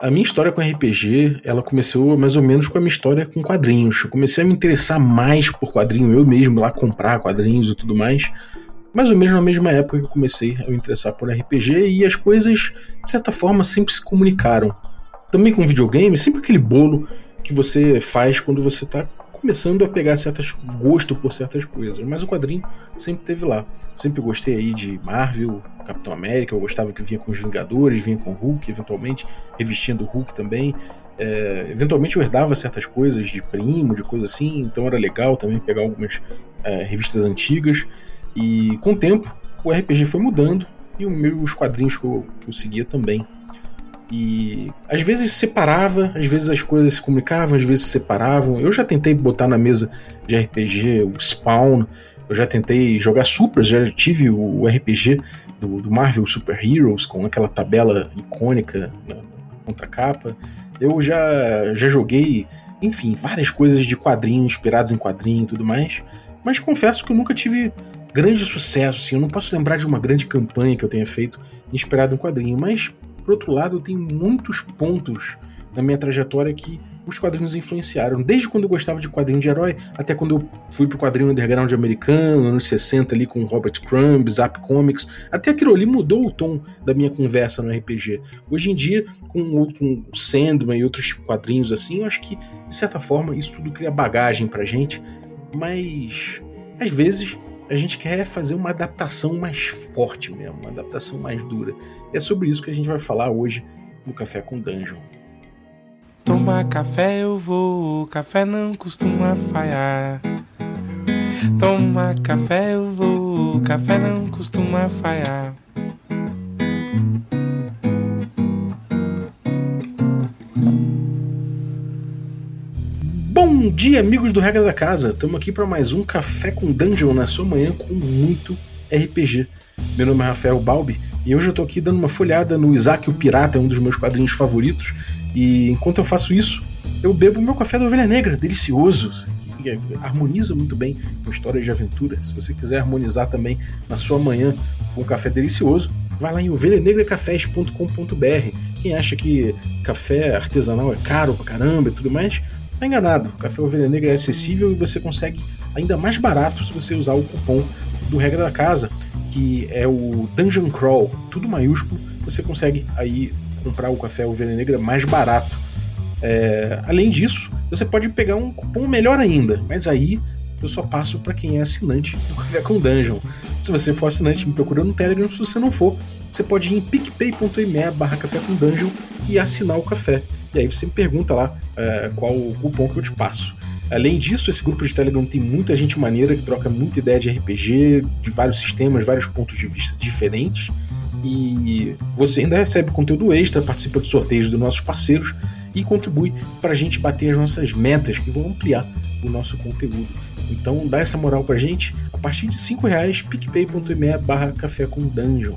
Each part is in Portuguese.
A minha história com RPG, ela começou mais ou menos com a minha história com quadrinhos. Eu comecei a me interessar mais por quadrinho, eu mesmo lá comprar quadrinhos e tudo mais. Mais ou menos na mesma época que eu comecei a me interessar por RPG e as coisas, de certa forma, sempre se comunicaram. Também com videogame, sempre aquele bolo que você faz quando você está começando a pegar certas gosto por certas coisas, mas o quadrinho sempre teve lá. Sempre gostei aí de Marvel, Capitão América, eu gostava que vinha com os Vingadores, vinha com Hulk, eventualmente, revestindo Hulk também. É, eventualmente eu herdava certas coisas de primo, de coisa assim, então era legal também pegar algumas é, revistas antigas. E com o tempo, o RPG foi mudando e os quadrinhos que eu, que eu seguia também. E às vezes separava, às vezes as coisas se comunicavam, às vezes se separavam. Eu já tentei botar na mesa de RPG o Spawn, eu já tentei jogar Super, já tive o RPG do, do Marvel Super Heroes com aquela tabela icônica na contracapa. Eu já, já joguei, enfim, várias coisas de quadrinhos, inspirados em quadrinho e tudo mais. Mas confesso que eu nunca tive grande sucesso, assim. Eu não posso lembrar de uma grande campanha que eu tenha feito inspirado em quadrinho, mas por outro lado, tem muitos pontos na minha trajetória que os quadrinhos influenciaram. Desde quando eu gostava de quadrinho de herói, até quando eu fui pro quadrinho underground americano, anos 60 ali com Robert Crumb, Zap Comics, até aquilo ali mudou o tom da minha conversa no RPG. Hoje em dia, com, com Sandman e outros quadrinhos assim, eu acho que, de certa forma, isso tudo cria bagagem pra gente, mas às vezes a gente quer fazer uma adaptação mais forte mesmo, uma adaptação mais dura. E é sobre isso que a gente vai falar hoje no Café com Dungeon. Tomar café eu vou, café não costuma falhar. Tomar café eu vou, café não costuma falhar. Bom dia, amigos do Regra da Casa. Estamos aqui para mais um Café com Dungeon na sua manhã com muito RPG. Meu nome é Rafael Balbi e hoje eu estou aqui dando uma folhada no Isaac o Pirata, um dos meus quadrinhos favoritos. E enquanto eu faço isso, eu bebo meu café da ovelha negra, delicioso, que harmoniza muito bem com histórias de aventura. Se você quiser harmonizar também na sua manhã com um café delicioso, vai lá em ovelhanegracafés.com.br. Quem acha que café artesanal é caro pra caramba e tudo mais, Tá enganado. O café Ovelha Negra é acessível e você consegue ainda mais barato se você usar o cupom do Regra da Casa, que é o Dungeon Crawl, tudo maiúsculo. Você consegue aí comprar o café Ovelha Negra mais barato. É, além disso, você pode pegar um cupom melhor ainda, mas aí eu só passo para quem é assinante do Café com Dungeon. Se você for assinante, me procura no Telegram. Se você não for, você pode ir em picpay.me barra café com dungeon e assinar o café. E aí você me pergunta lá uh, qual o cupom que eu te passo. Além disso, esse grupo de Telegram tem muita gente maneira que troca muita ideia de RPG, de vários sistemas, vários pontos de vista diferentes. E você ainda recebe conteúdo extra, participa de sorteios dos nossos parceiros e contribui para a gente bater as nossas metas que vão ampliar o nosso conteúdo. Então dá essa moral pra gente a partir de 5 reais, picpay.me barra café com dungeon.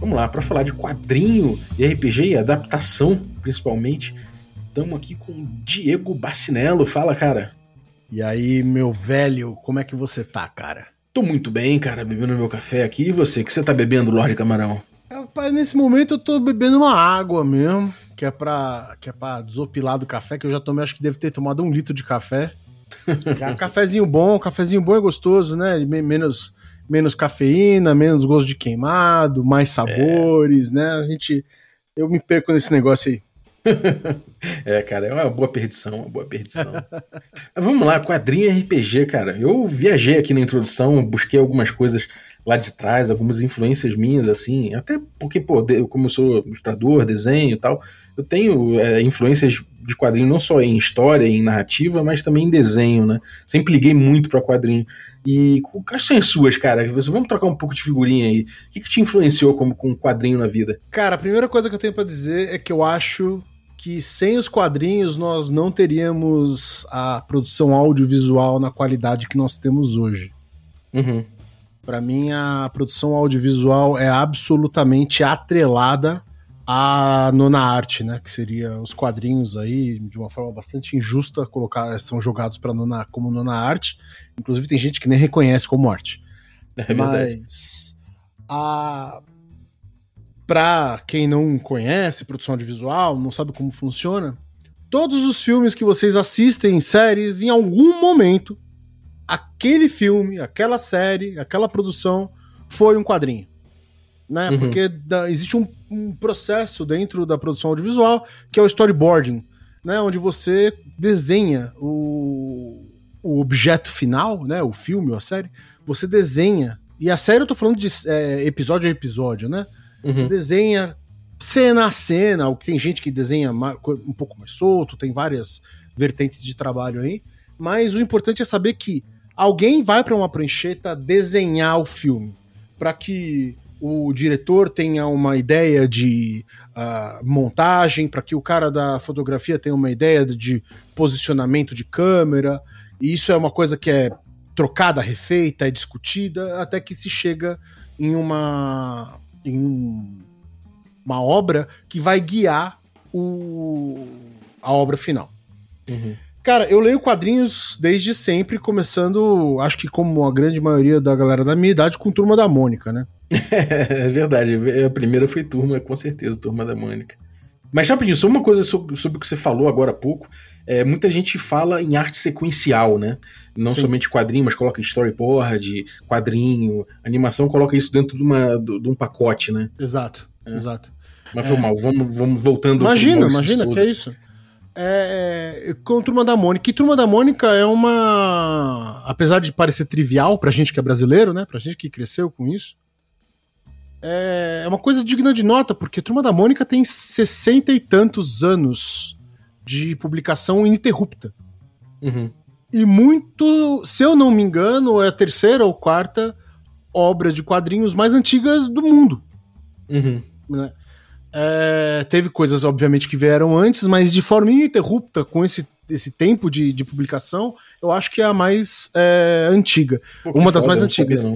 Vamos lá, para falar de quadrinho e RPG e adaptação, principalmente, estamos aqui com Diego Bacinello. Fala, cara. E aí, meu velho, como é que você tá, cara? Tô muito bem, cara, bebendo meu café aqui. E você, que você tá bebendo, Lorde Camarão? Rapaz, nesse momento eu tô bebendo uma água mesmo, que é pra, que é pra desopilar do café, que eu já tomei, acho que deve ter tomado um litro de café. Já, cafezinho bom, cafezinho bom é gostoso, né? Menos menos cafeína, menos gosto de queimado, mais sabores, é. né? A gente. Eu me perco nesse negócio aí. é, cara, é uma boa perdição, uma boa perdição. Vamos lá, quadrinho RPG, cara. Eu viajei aqui na introdução, busquei algumas coisas lá de trás, algumas influências minhas, assim, até porque, pô, como eu sou ilustrador, desenho e tal, eu tenho é, influências de quadrinho não só em história, em narrativa, mas também em desenho, né? Sempre liguei muito para quadrinho. E quais são as suas, cara? Vamos trocar um pouco de figurinha aí. O que, que te influenciou como com quadrinho na vida? Cara, a primeira coisa que eu tenho para dizer é que eu acho que sem os quadrinhos nós não teríamos a produção audiovisual na qualidade que nós temos hoje. Uhum. Para mim, a produção audiovisual é absolutamente atrelada a nona arte, né? Que seria os quadrinhos aí, de uma forma bastante injusta, colocar, são jogados para nona como nona arte. Inclusive tem gente que nem reconhece como arte. É Mas a Pra quem não conhece produção audiovisual, não sabe como funciona, todos os filmes que vocês assistem, séries, em algum momento, aquele filme, aquela série, aquela produção foi um quadrinho. Né? Uhum. Porque da, existe um, um, processo dentro da produção audiovisual que é o storyboarding, né? onde você desenha o, o objeto final, né? o filme ou a série, você desenha. E a série eu tô falando de é, episódio a episódio, né? Uhum. Você desenha cena a cena, o que tem gente que desenha um pouco mais solto, tem várias vertentes de trabalho aí, mas o importante é saber que alguém vai para uma prancheta desenhar o filme, para que o diretor tenha uma ideia de uh, montagem, para que o cara da fotografia tenha uma ideia de posicionamento de câmera, e isso é uma coisa que é trocada, refeita, é discutida, até que se chega em uma em um uma obra que vai guiar o, a obra final. Uhum. Cara, eu leio quadrinhos desde sempre, começando, acho que como a grande maioria da galera da minha idade, com Turma da Mônica, né? é verdade, a primeira foi Turma, com certeza, Turma da Mônica. Mas, rapidinho, só uma coisa sobre, sobre, o que você falou agora há pouco. É, muita gente fala em arte sequencial, né? Não Sim. somente quadrinho, mas coloca storyboard, quadrinho, animação, coloca isso dentro de, uma, de um pacote, né? Exato, é. exato. Mas foi é. mal, vamos, vamos voltando. Imagina, imagina, que é isso. É, é, com Turma da Mônica. E Turma da Mônica é uma. Apesar de parecer trivial pra gente que é brasileiro, né? Pra gente que cresceu com isso. É, é uma coisa digna de nota, porque Turma da Mônica tem sessenta e tantos anos de publicação ininterrupta. Uhum. E muito, se eu não me engano, é a terceira ou quarta obra de quadrinhos mais antigas do mundo. Uhum. Né? É, teve coisas, obviamente, que vieram antes, mas de forma ininterrupta, com esse, esse tempo de, de publicação, eu acho que é a mais é, antiga. Pô, uma das mais antigas.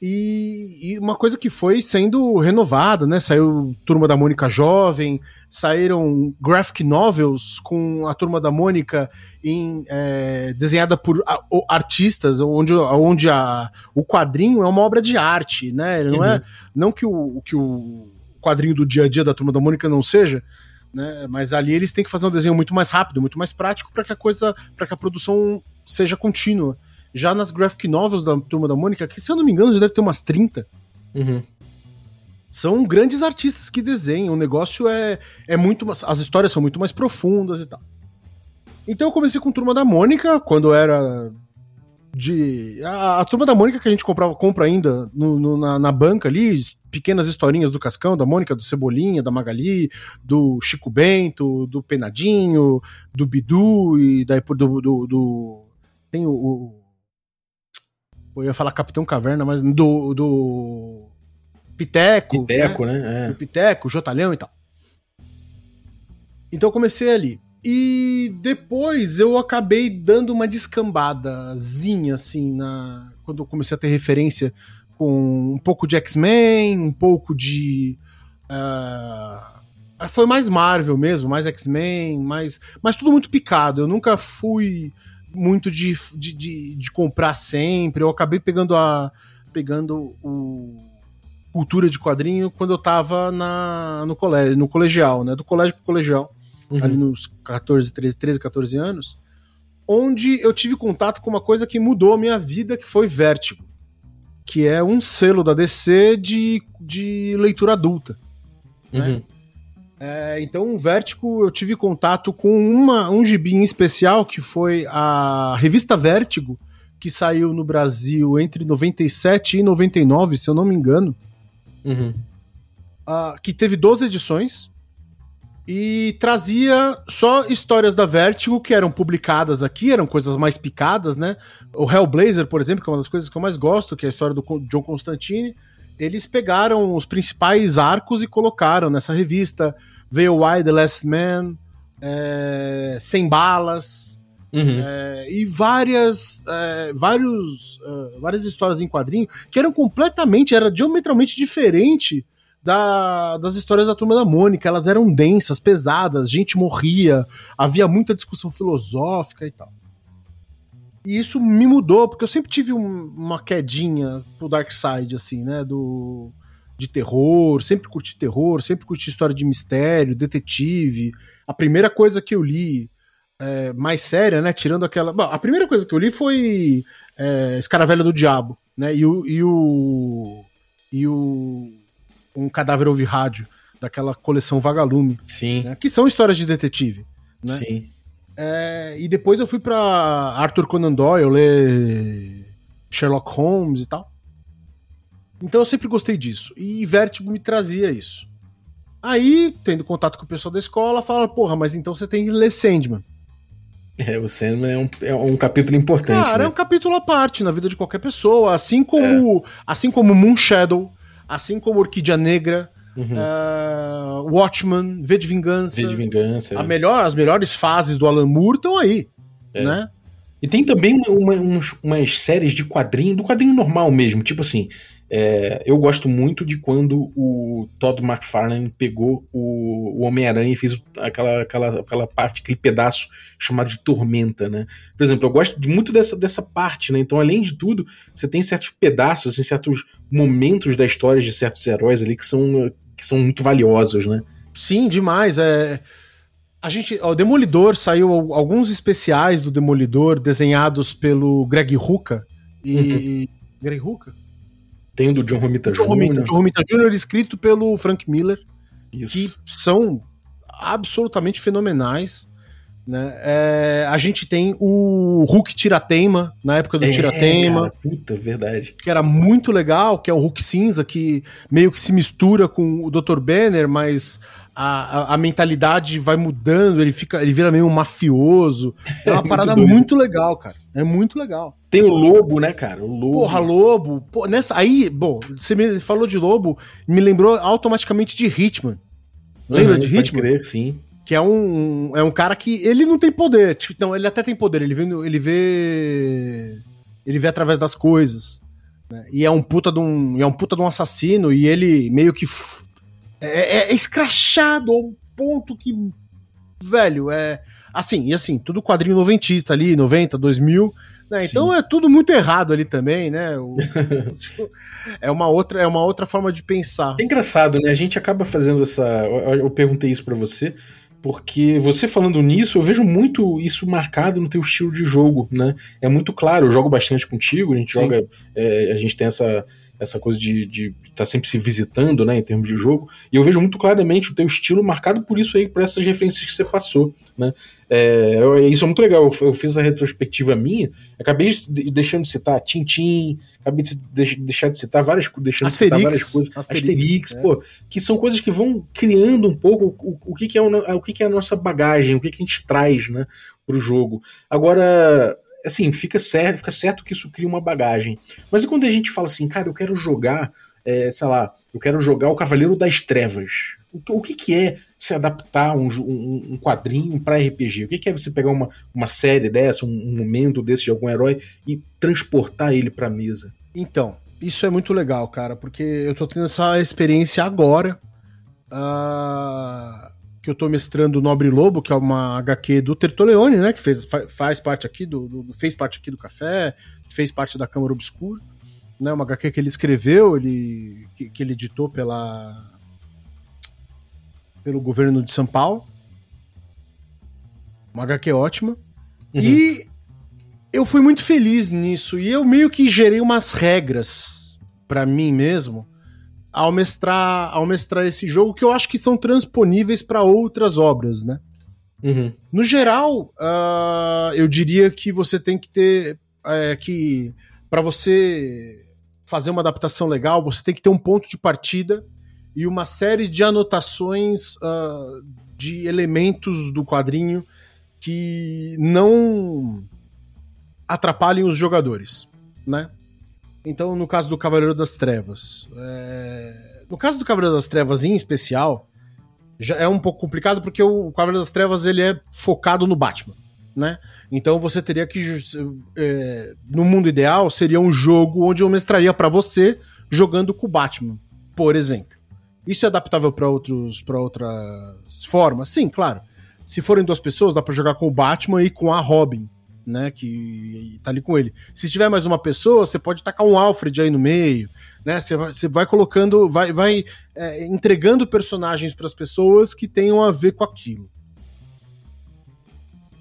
E, e, uma coisa que foi sendo renovada, né? Saiu Turma da Mônica Jovem, saíram graphic novels com a Turma da Mônica em, é, desenhada por a, o, artistas, onde, onde a, o quadrinho é uma obra de arte, né? Não é uhum. não que o, que o quadrinho do dia a dia da turma da Mônica não seja, né? Mas ali eles têm que fazer um desenho muito mais rápido, muito mais prático para que a coisa, para que a produção seja contínua. Já nas graphic novels da turma da Mônica, que se eu não me engano já deve ter umas 30. Uhum. São grandes artistas que desenham, o negócio é, é muito. As histórias são muito mais profundas e tal. Então eu comecei com Turma da Mônica, quando eu era de. A, a, turma da Mônica que a gente comprava, compra ainda no, no, na, na, banca ali, pequenas historinhas do Cascão, da Mônica, do Cebolinha, da Magali, do Chico Bento, do Penadinho, do Bidu e daí do. do, do tem o, o, Eu ia falar Capitão Caverna, mas do. do Piteco. Piteco, né? né? É. Do Piteco, Jotalhão e tal. Então eu comecei ali. E depois eu acabei dando uma descambadazinha, assim, na... quando eu comecei a ter referência com um pouco de X-Men, um pouco de. Uh... Foi mais Marvel mesmo, mais X-Men, mais... mas tudo muito picado. Eu nunca fui muito de, de, de, de comprar sempre. Eu acabei pegando a. pegando o cultura de quadrinho quando eu tava na, no colégio, no colegial, né? Do colégio pro colegial uhum. ali nos 14, 13, 13, 14 anos, onde eu tive contato com uma coisa que mudou a minha vida, que foi Vértigo, que é um selo da DC de, de leitura adulta. Né? Uhum. Né? É, então, o Vértigo, eu tive contato com uma, um gibi em especial, que foi a revista Vértigo, que saiu no Brasil entre 97 e 99, se eu não me engano. Uhum. Uh, que teve 12 edições e trazia só histórias da Vertigo que eram publicadas aqui, eram coisas mais picadas, né? O Hellblazer, por exemplo, que é uma das coisas que eu mais gosto, que é a história do John Constantine, eles pegaram os principais arcos e colocaram nessa revista. Veio Why The Last Man, é, Sem Balas, uhum. é, e várias, é, vários, é, várias histórias em quadrinho que eram completamente, era diametralmente diferente da, das histórias da turma da Mônica. Elas eram densas, pesadas, gente morria, havia muita discussão filosófica e tal. E isso me mudou, porque eu sempre tive um, uma quedinha pro Dark Side, assim, né? Do, de terror, sempre curti terror, sempre curti história de mistério, detetive. A primeira coisa que eu li é, mais séria, né? Tirando aquela. Bom, a primeira coisa que eu li foi é, Escaravelha do Diabo, né? E o. E o, e o um cadáver ouve rádio, daquela coleção Vagalume. Sim. Né, que são histórias de detetive. Né? Sim. É, e depois eu fui para Arthur Conan Doyle ler Sherlock Holmes e tal. Então eu sempre gostei disso. E Vertigo me trazia isso. Aí, tendo contato com o pessoal da escola, fala, porra, mas então você tem que ler Sandman. É, o Sandman é um, é um capítulo importante. Cara, né? é um capítulo à parte na vida de qualquer pessoa. Assim como, é. assim como Moon Shadow, assim como Orquídea Negra, uhum. uh, Watchman, V de Vingança. V de Vingança. A melhor, as melhores fases do Alan Moore estão aí, é. né? E tem também uma, umas, umas séries de quadrinho, do quadrinho normal mesmo, tipo assim, é, eu gosto muito de quando o Todd McFarlane pegou o, o Homem-Aranha e fez aquela, aquela, aquela parte, aquele pedaço chamado de Tormenta, né? Por exemplo, eu gosto muito dessa, dessa parte, né? Então, além de tudo, você tem certos pedaços, assim, certos momentos da história de certos heróis ali que são, que são muito valiosos, né? Sim, demais. É... A gente, o Demolidor saiu alguns especiais do Demolidor desenhados pelo Greg Rucka e uhum. Greg Rucka? Tem do John Romita Jr. John Romita Jr. escrito pelo Frank Miller. Isso. Que são absolutamente fenomenais. Né? É, a gente tem o Hulk Tirateima, na época do é, Tirateima. Puta, verdade. Que era muito legal, que é o Hulk cinza, que meio que se mistura com o Dr. Banner, mas a, a, a, mentalidade vai mudando, ele fica, ele vira meio um mafioso. É uma é parada muito, muito, legal, cara. É muito legal. Tem o lobo, né, cara? O lobo. Porra, lobo. Nessa aí, bom, você me falou de lobo, me lembrou automaticamente de Hitman. Lembra uhum, de Hitman? Crer, sim. Que é um, é um cara que ele não tem poder. Tipo, não, ele até tem poder. Ele vê, ele vê, ele vê através das coisas. Né? E é um puta de um, é um puta de um assassino e ele meio que é, é, é escrachado ao ponto que. Velho, é. Assim, e assim, tudo quadrinho noventista ali, 90, 2000. Né? Então é tudo muito errado ali também, né? O, é, uma outra, é uma outra forma de pensar. É engraçado, né? A gente acaba fazendo essa. Eu perguntei isso para você, porque você falando nisso, eu vejo muito isso marcado no teu estilo de jogo, né? É muito claro, eu jogo bastante contigo, a gente Sim. joga. É, a gente tem essa essa coisa de estar tá sempre se visitando, né, em termos de jogo, e eu vejo muito claramente o teu estilo marcado por isso aí, por essas referências que você passou, né. É, isso é muito legal, eu, eu fiz a retrospectiva minha, acabei de, deixando de citar Tintin, acabei de deixar de citar várias, deixando Asterix, de citar várias coisas, Asterix, Asterix é. pô, que são coisas que vão criando um pouco o, o, que, que, é o, o que, que é a nossa bagagem, o que, que a gente traz, né, pro jogo. Agora, assim, fica certo, fica certo que isso cria uma bagagem. Mas e quando a gente fala assim, cara, eu quero jogar, é, sei lá, eu quero jogar o Cavaleiro das Trevas. O, que, que é se adaptar um, um, um quadrinho para RPG? O que, que é você pegar uma, uma série dessa, um, um momento desse de algum herói e transportar ele pra mesa? Então, isso é muito legal, cara, porque eu tô tendo essa experiência agora. Uh, que eu tô mestrando Nobre Lobo, que é uma HQ do Tertoleone, né? Que fez, faz parte aqui do, do, fez parte aqui do Café, fez parte da Câmara Obscura, né? Uma HQ que ele escreveu, ele que, que ele editou pela pelo governo de São Paulo. Uma HQ ótima. Uhum. E eu fui muito feliz nisso e eu meio que gerei umas regras para mim mesmo ao mestrar, ao mestrar esse jogo que eu acho que são transponíveis para outras obras, né? Uhum. No geral, uh, eu diria que você tem que ter é, que para você fazer uma adaptação legal, você tem que ter um ponto de partida e uma série de anotações uh, de elementos do quadrinho que não atrapalhem os jogadores, né? Então, no caso do Cavaleiro das Trevas. É... No caso do Cavaleiro das Trevas em especial, já é um pouco complicado porque o Cavaleiro das Trevas ele é focado no Batman, né? Então você teria que. É... no mundo ideal, seria um jogo onde eu mestraria para você jogando com o Batman, por exemplo. Isso é adaptável para outros para outras formas? Sim, claro. Se forem duas pessoas, dá para jogar com o Batman e com a Robin, né? Que tá ali com ele. Se tiver mais uma pessoa, você pode tacar um Alfred aí no meio, né? Você vai, você vai colocando, vai, vai é, entregando personagens para as pessoas que tenham a ver com aquilo.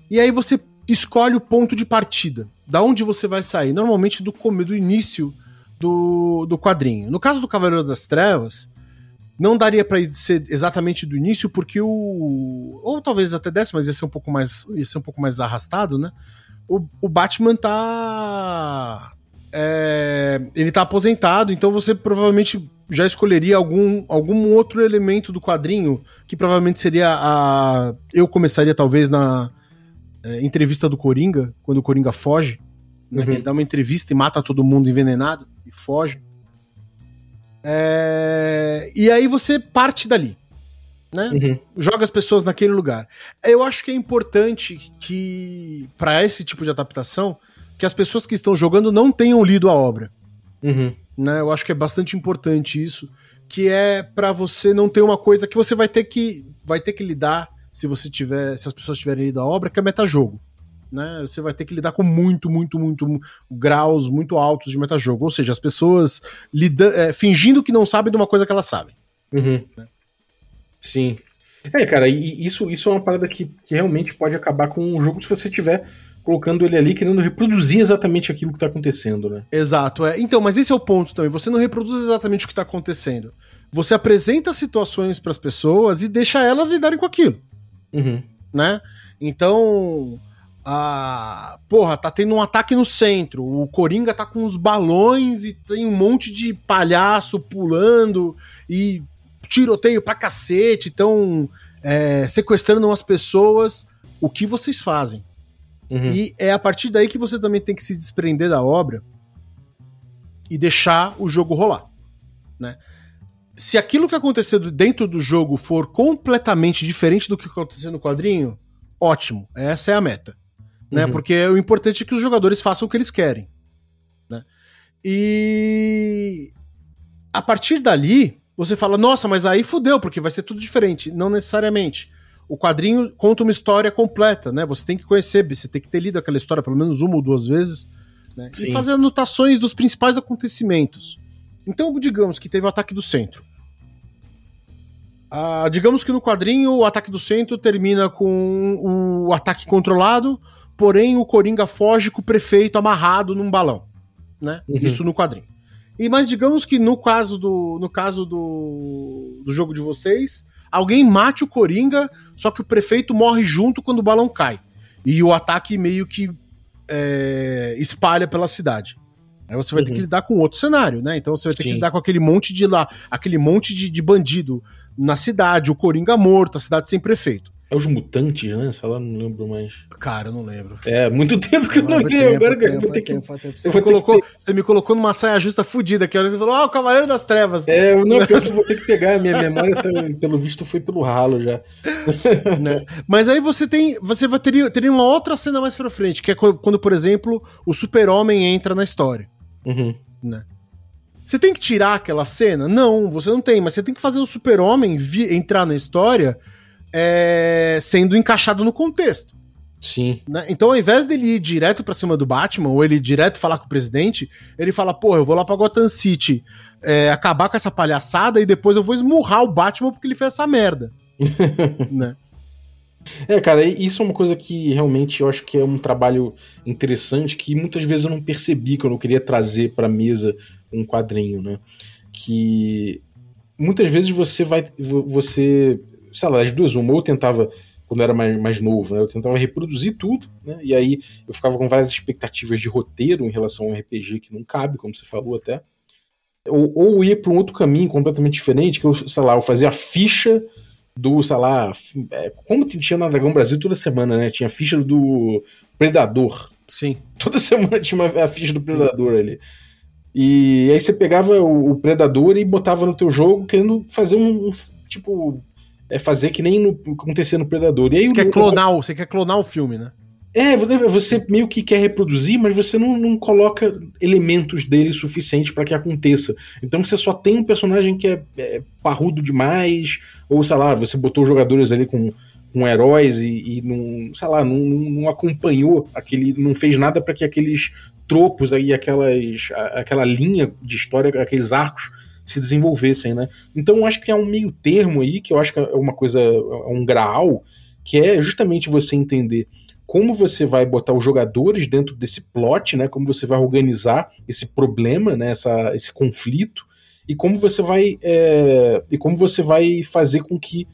E aí você escolhe o ponto de partida, da onde você vai sair. Normalmente do do início do, do quadrinho. No caso do Cavaleiro das Trevas, não daria para ser exatamente do início, porque o. Ou talvez até desse, mas ia ser um pouco mais, ia ser um pouco mais arrastado, né? O, o Batman tá. É, ele tá aposentado, então você provavelmente já escolheria algum, algum outro elemento do quadrinho, que provavelmente seria a. Eu começaria talvez na é, entrevista do Coringa, quando o Coringa foge. Né? Uhum. Ele dá uma entrevista e mata todo mundo envenenado e foge. É... E aí você parte dali. Né? Uhum. Joga as pessoas naquele lugar. Eu acho que é importante que, para esse tipo de adaptação, que as pessoas que estão jogando não tenham lido a obra. Uhum. Né? Eu acho que é bastante importante isso, que é para você não ter uma coisa que você vai ter que vai ter que lidar se você tiver, se as pessoas tiverem lido a obra, que é metajogo né? Você vai ter que lidar com muito, muito, muito graus muito altos de metajogo. Ou seja, as pessoas lida, é, fingindo que não sabem de uma coisa que elas sabem. Uhum. Né? Sim. É, cara, e isso, isso é uma parada que, que realmente pode acabar com o jogo se você tiver colocando ele ali querendo reproduzir exatamente aquilo que tá acontecendo, né? Exato, é. Então, mas esse é o ponto também. Você não reproduz exatamente o que tá acontecendo. Você apresenta situações para as pessoas e deixa elas lidarem com aquilo. Uhum. Né? Então, ah, porra, tá tendo um ataque no centro. O Coringa tá com os balões e tem um monte de palhaço pulando e tiroteio pra cacete. Estão é, sequestrando umas pessoas. O que vocês fazem? Uhum. E é a partir daí que você também tem que se desprender da obra e deixar o jogo rolar, né? Se aquilo que aconteceu dentro do jogo for completamente diferente do que aconteceu no quadrinho, ótimo, essa é a meta né? Uhum. Porque o importante é que os jogadores façam o que eles querem, né? E a partir dali, você fala, nossa, mas aí fudeu, porque vai ser tudo diferente. Não necessariamente. O quadrinho conta uma história completa, né? Você tem que conhecer, você tem que ter lido aquela história pelo menos uma ou duas vezes, né? E fazer anotações dos principais acontecimentos. Então, digamos que teve o ataque do centro. Ah, digamos que no quadrinho o ataque do centro termina com o ataque controlado, porém o Coringa foge com o prefeito amarrado num balão, né? Uhum. Isso no quadrinho. E mas digamos que no caso do no caso do, do jogo de vocês, alguém mate o Coringa, só que o prefeito morre junto quando o balão cai. E o ataque meio que é, espalha pela cidade. Aí você vai uhum. ter que lidar com outro cenário, né? Então você vai ter Sim. que lidar com aquele monte de lá, aquele monte de, de bandido na cidade, o Coringa morto, a cidade sem prefeito. É os mutantes, né? Sei lá, não lembro mais. Cara, eu não lembro. É, muito tempo que eu não lembro. Agora tempo, vou ter que. Você, me colocou, que... você me colocou numa saia justa fudida aqui. Você falou, oh, o Cavaleiro das Trevas. É, não, pior que eu vou ter que pegar. Minha memória, tá, pelo visto, foi pelo ralo já. né? Mas aí você tem. Você vai ter, teria uma outra cena mais pra frente, que é quando, por exemplo, o Super-Homem entra na história. Uhum. Né? Você tem que tirar aquela cena? Não, você não tem, mas você tem que fazer o Super-Homem entrar na história é, sendo encaixado no contexto. Sim. Né? Então, ao invés dele ir direto pra cima do Batman, ou ele ir direto falar com o presidente, ele fala, pô, eu vou lá pra Gotham City é, acabar com essa palhaçada e depois eu vou esmurrar o Batman porque ele fez essa merda. né? É, cara, isso é uma coisa que realmente eu acho que é um trabalho interessante que muitas vezes eu não percebi quando eu queria trazer pra mesa um quadrinho, né? Que muitas vezes você vai. Você sei lá, as duas, uma, ou eu tentava, quando eu era mais, mais novo, né, eu tentava reproduzir tudo, né, e aí eu ficava com várias expectativas de roteiro em relação ao RPG que não cabe, como você falou até, ou, ou ia para um outro caminho completamente diferente, que eu, sei lá, eu fazia a ficha do, sei lá, é, como tinha na Dragão Brasil toda semana, né, tinha a ficha do Predador. Sim. Toda semana tinha uma, a ficha do Predador ali. E aí você pegava o, o, Predador e botava no teu jogo querendo fazer um, um tipo é fazer que nem no, acontecer no Predador. E aí, você, quer clonar, você quer clonar o filme, né? É, você meio que quer reproduzir, mas você não, não coloca elementos dele suficiente para que aconteça. Então você só tem um personagem que é, é, parrudo demais, ou sei lá, você botou jogadores ali com com heróis e, e não, sei lá, não, não acompanhou aquele, não fez nada para que aqueles tropos aí, aquelas, aquela linha de história, aqueles arcos se desenvolvessem, né? Então acho que é um meio termo aí, que eu acho que é uma coisa, é um graal, que é justamente você entender como você vai botar os jogadores dentro desse plot, né? Como você vai organizar esse problema, né? Essa, esse conflito e como você vai é, e como você vai fazer com que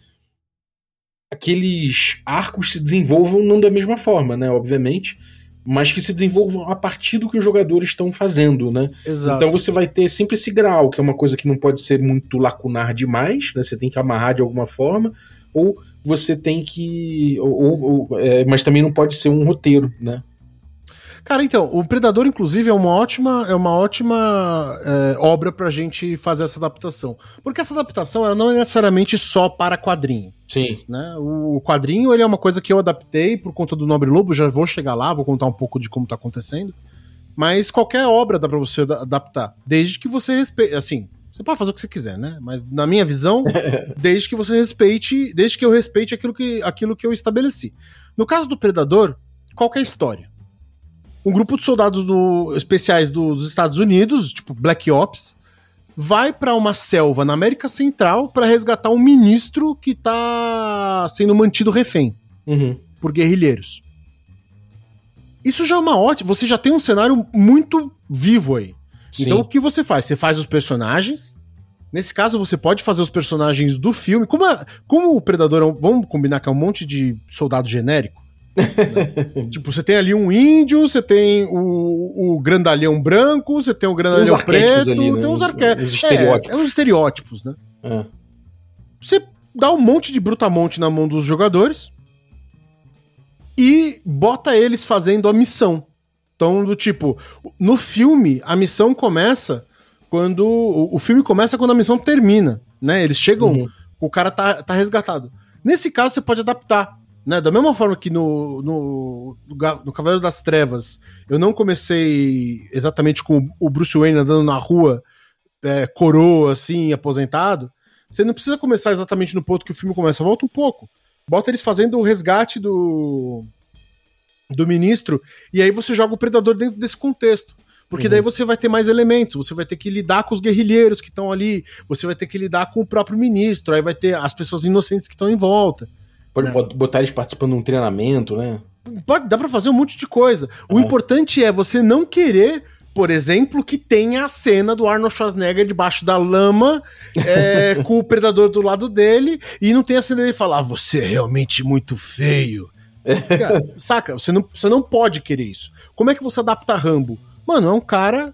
aqueles arcos se desenvolvam não da mesma forma, né? Obviamente, mas que se desenvolvam a partir do que os jogadores estão fazendo, né? Exato. Então você vai ter sempre esse grau, que é uma coisa que não pode ser muito lacunar demais, né? Você tem que amarrar de alguma forma, ou você tem que. Ou, ou, é, mas também não pode ser um roteiro, né? Cara, então, o Predador, inclusive, é uma ótima, é uma ótima é, obra pra gente fazer essa adaptação. Porque essa adaptação ela não é necessariamente só para quadrinho. Sim. Né? O quadrinho ele é uma coisa que eu adaptei por conta do Nobre Lobo, já vou chegar lá, vou contar um pouco de como tá acontecendo. Mas qualquer obra dá pra você adaptar, desde que você respeite. Assim, você pode fazer o que você quiser, né? Mas na minha visão, desde que você respeite, desde que eu respeite aquilo que, aquilo que eu estabeleci. No caso do Predador, qualquer é história? Um grupo de soldados do, especiais dos Estados Unidos, tipo Black Ops, vai para uma selva na América Central para resgatar um ministro que tá sendo mantido refém uhum. por guerrilheiros. Isso já é uma ótima. Você já tem um cenário muito vivo aí. Sim. Então o que você faz? Você faz os personagens. Nesse caso, você pode fazer os personagens do filme. Como, a, como o Predador é um, Vamos combinar que é um monte de soldado genérico. Né? tipo, você tem ali um índio, você tem o, o grandalhão branco, você tem o grandalhão preto, ali, né? tem uns arquétipos. estereótipos. É, é uns estereótipos, né? É. Você dá um monte de brutamonte na mão dos jogadores e bota eles fazendo a missão. Então, do tipo, no filme, a missão começa quando. O, o filme começa quando a missão termina, né? Eles chegam, uhum. o cara tá, tá resgatado. Nesse caso, você pode adaptar. Né? Da mesma forma que no, no, no Cavaleiro das Trevas eu não comecei exatamente com o Bruce Wayne andando na rua, é, coroa, assim, aposentado. Você não precisa começar exatamente no ponto que o filme começa. Volta um pouco. Bota eles fazendo o resgate do, do ministro, e aí você joga o predador dentro desse contexto. Porque uhum. daí você vai ter mais elementos, você vai ter que lidar com os guerrilheiros que estão ali, você vai ter que lidar com o próprio ministro, aí vai ter as pessoas inocentes que estão em volta. Pode né? botar eles participando de um treinamento, né? Pode, dá pra fazer um monte de coisa. O importante é você não querer por exemplo, que tenha a cena do Arnold Schwarzenegger debaixo da lama, é, com o predador do lado dele, e não tem a cena dele falar: ah, Você é realmente muito feio. Cara, saca? Você não, você não pode querer isso. Como é que você adapta Rambo? Mano, é um cara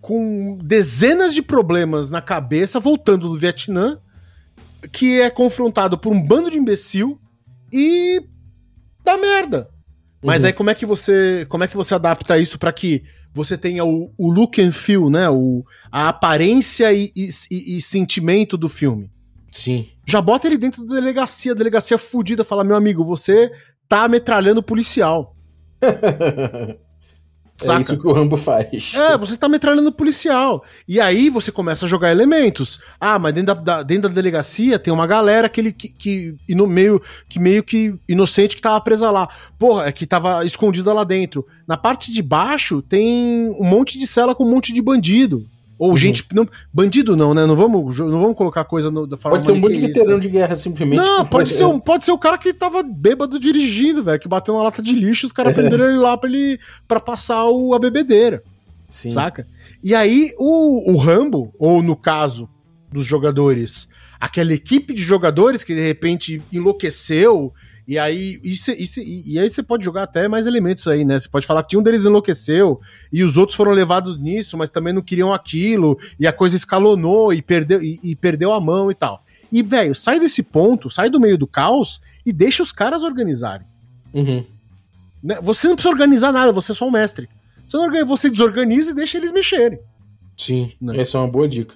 com dezenas de problemas na cabeça, voltando do Vietnã, que é confrontado por um bando de imbecil e dá merda. Mas uhum. aí como é que você como é que você adapta isso para que você tenha o, o, look and feel, né? O, a aparência e, e, e sentimento do filme? Sim. Já bota ele dentro da delegacia, a delegacia fudida, fala: meu amigo, você tá metralhando policial. Saca? É isso que o Rambo faz. É, você tá metralhando policial. E aí você começa a jogar elementos. Ah, mas dentro da, da dentro da delegacia tem uma galera que, ele, que, que, no meio, que meio que inocente que tava presa lá. Porra, é que tava escondida lá dentro. Na parte de baixo tem um monte de cela com um monte de bandido. Ou uhum. gente. Não, bandido não, né? Não vamos, não vamos colocar coisa no, da forma Pode ser um monte de veterano de guerra, simplesmente. Não, pode ser, um, pode ser o cara que tava bêbado dirigindo, velho, que bateu na lata de lixo, os caras prenderam ele lá pra, ele, pra passar o, a bebedeira. Sim. Saca? E aí, o, o Rambo, ou no caso dos jogadores, aquela equipe de jogadores que de repente enlouqueceu e aí, e aí você pode jogar até mais elementos aí, né? Você pode falar que um deles enlouqueceu e os outros foram levados nisso, mas também não queriam aquilo, e a coisa escalonou e perdeu, e, e perdeu a mão e tal. E, velho, sai desse ponto, sai do meio do caos e deixa os caras organizarem. Uhum. Né? Você não precisa organizar nada, você é só um mestre. Você, você desorganiza e deixa eles mexerem. Sim, né? essa é uma boa dica.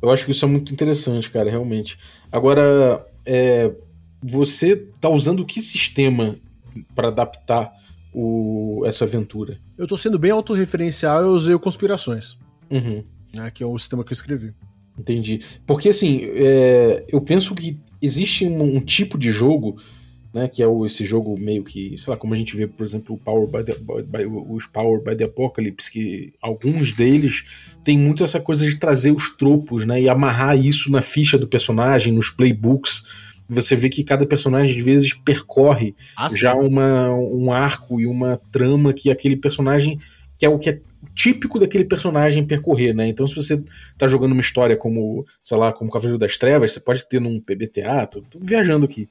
Eu acho que isso é muito interessante, cara, realmente. Agora, é, você tá usando que sistema para adaptar o, essa aventura? Eu tô sendo bem autorreferencial, eu usei o Conspirações. Uhum. Né, que é o sistema que eu escrevi. Entendi. Porque assim, é, eu penso que existe um, um, tipo de jogo, né, que é o, esse jogo meio que, sei lá, como a gente vê, por exemplo, o Power by the, by, os Power by the Apocalypse, que alguns deles tem muito essa coisa de trazer os tropos, né, e amarrar isso na ficha do personagem, nos playbooks. Você vê que cada personagem às vezes percorre ah, já uma, um arco e uma trama que aquele personagem que é o que é típico daquele personagem percorrer, né? Então, se você tá jogando uma história como, sei lá, como Cavaleiro das Trevas, você pode ter num PBTA, tô, tô viajando aqui,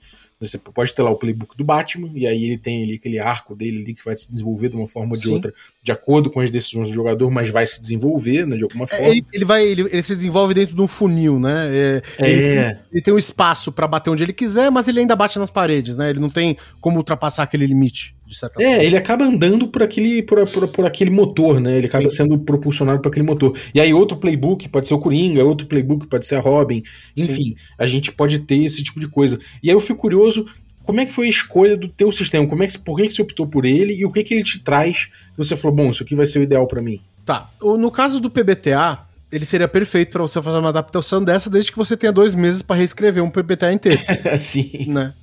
você pode ter lá o playbook do Batman, e aí ele tem ali aquele arco dele ali que vai se desenvolver de uma forma ou de Sim. outra, de acordo com as decisões do jogador, mas vai se desenvolver, né, de alguma é, forma. Ele, ele vai, ele, ele, se desenvolve dentro de um funil, né? É, é. Ele, ele, tem um espaço para bater onde ele quiser, mas ele ainda bate nas paredes, né? Ele não tem como ultrapassar aquele limite de certa é, forma. ele acaba andando por aquele, por, por, por aquele motor, né? Ele Sim. acaba sendo propulsionado por aquele motor. E aí, outro playbook pode ser o Coringa, outro playbook pode ser a Robin. Enfim, Sim. a gente pode ter esse tipo de coisa. E aí eu fico curioso. Como é que foi a escolha do teu sistema? Como é que, por que, que você optou por ele e o que, que ele te traz? Você falou, bom, isso aqui vai ser o ideal para mim. Tá. No caso do PBTA, ele seria perfeito para você fazer uma adaptação dessa, desde que você tenha dois meses para reescrever um PBTA inteiro. Sim. Né?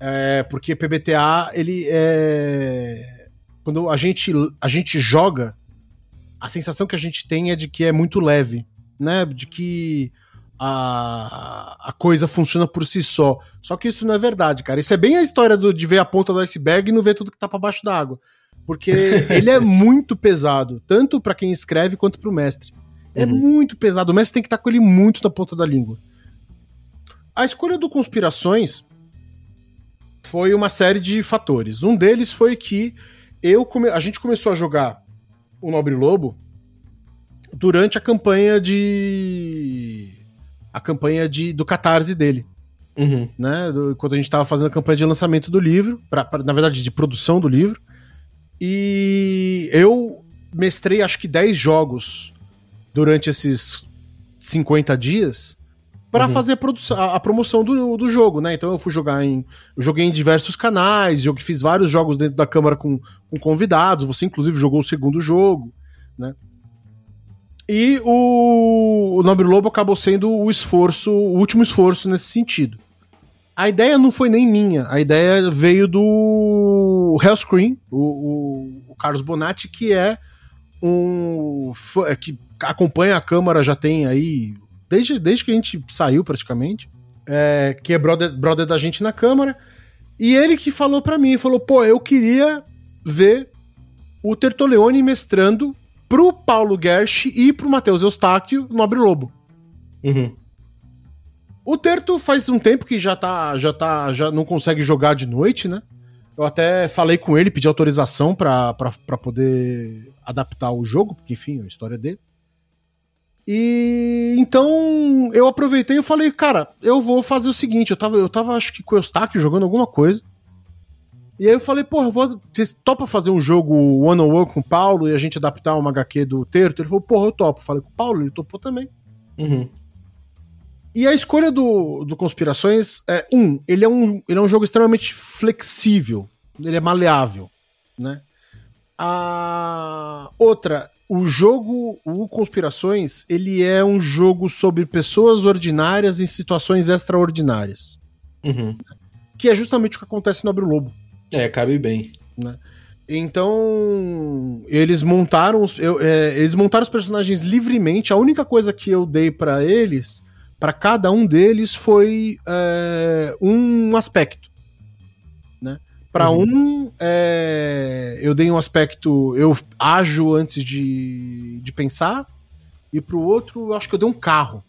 É, porque PBTA, ele é. Quando a gente, a gente joga, a sensação que a gente tem é de que é muito leve, né? De que a, a coisa funciona por si só. Só que isso não é verdade, cara. Isso é bem a história do, de ver a ponta do iceberg e não ver tudo que tá para baixo da água. Porque ele é muito pesado, tanto para quem escreve quanto para o mestre. É uhum. muito pesado. O mestre tem que estar tá com ele muito na ponta da língua. A escolha do Conspirações foi uma série de fatores. Um deles foi que eu come... a gente começou a jogar o Nobre Lobo durante a campanha de a campanha de do Catarse dele. Uhum. Né? Do, quando a gente estava fazendo a campanha de lançamento do livro, pra, pra, na verdade, de produção do livro. E eu mestrei acho que 10 jogos durante esses 50 dias para uhum. fazer a, a, promoção do, do jogo, né? Então eu fui jogar em. Eu joguei em diversos canais, eu fiz vários jogos dentro da câmara com, com convidados. Você, inclusive, jogou o segundo jogo, né? E o, o Nobre Lobo acabou sendo o esforço, o último esforço nesse sentido. A ideia não foi nem minha, a ideia veio do Hellscreen, o, o, o Carlos Bonatti, que é um. que acompanha a Câmara já tem aí desde, desde que a gente saiu praticamente, é, que é brother, brother da gente na Câmara, e ele que falou para mim, falou, pô, eu queria ver o Tertoleone mestrando pro Paulo Gersh e pro Matheus Eustáquio Nobre Lobo. Uhum. O Terto faz um tempo que já tá, já tá, já não consegue jogar de noite, né? Eu até falei com ele, pedi autorização para poder adaptar o jogo, porque enfim, é a história dele. E então eu aproveitei e falei, cara, eu vou fazer o seguinte, eu tava, eu tava acho que com o Eustáquio jogando alguma coisa. E aí eu falei, porra, vou, vocês topa fazer um jogo one on one com o Paulo e a gente adaptar uma HQ do Terto? Ele falou, porra, eu topo. Eu falei com o Paulo, ele topou também. Uhum. E a escolha do, do Conspirações é, um, ele é um, ele é um jogo extremamente flexível, ele é maleável, né? A outra, o jogo, o Conspirações, ele é um jogo sobre pessoas ordinárias em situações extraordinárias. Uhum. Que é justamente o que acontece no Abre Lobo. É, cabe bem. Né? Então, eles montaram os, eu, é, eles montaram os personagens livremente. A única coisa que eu dei para eles, para cada um deles, foi é, um aspecto. Para uhum. um, é, eu dei um aspecto. Eu ajo antes de, de pensar. E pro outro, eu acho que eu dei um carro.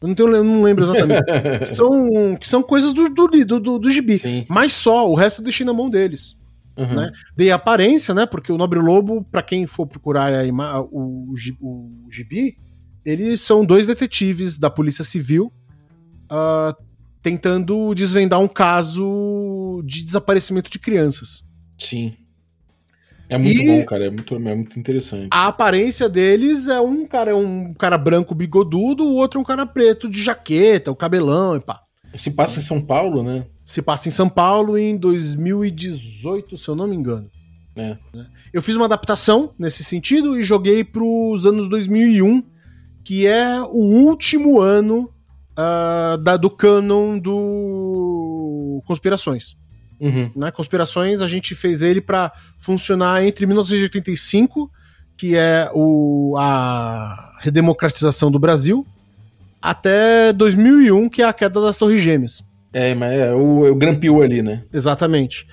Eu não, tenho, eu não lembro exatamente. que, são, que são coisas do, do, do, do, do gibi. Sim. Mas só, o resto eu deixei na mão deles. Uhum. Né? Dei aparência, né? Porque o Nobre Lobo, para quem for procurar a, o, o, o gibi, eles são dois detetives da Polícia Civil. Uh, tentando desvendar um caso de desaparecimento de crianças. Sim. É muito e bom, cara. É muito, é muito interessante. A aparência deles é um cara, é um cara branco bigodudo, o outro é um cara preto de jaqueta, o cabelão e pá. Se passa em São Paulo, né? Se passa em São Paulo em 2018, se eu não me engano. É. Eu fiz uma adaptação nesse sentido e joguei para os anos 2001, que é o último ano uh, da, do canon do Conspirações. Uhum. Né? Conspirações, a gente fez ele para funcionar entre 1985, que é o, a redemocratização do Brasil, até 2001, que é a queda das Torres Gêmeas. É, mas é o, é o grampeou ali, né? Exatamente.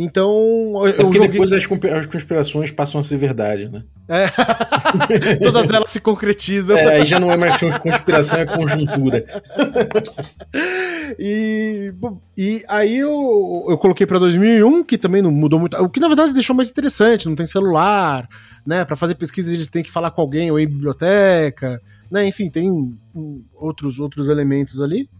Então. É porque joguei... depois as, as conspirações passam a ser verdade, né? É. Todas elas se concretizam. É, aí já não é mais conspiração, é conjuntura. e, e aí eu, eu coloquei para 2001, que também não mudou muito. O que na verdade deixou mais interessante, não tem celular, né? Para fazer pesquisa eles têm que falar com alguém ou em biblioteca, né? Enfim, tem um, outros, outros elementos ali.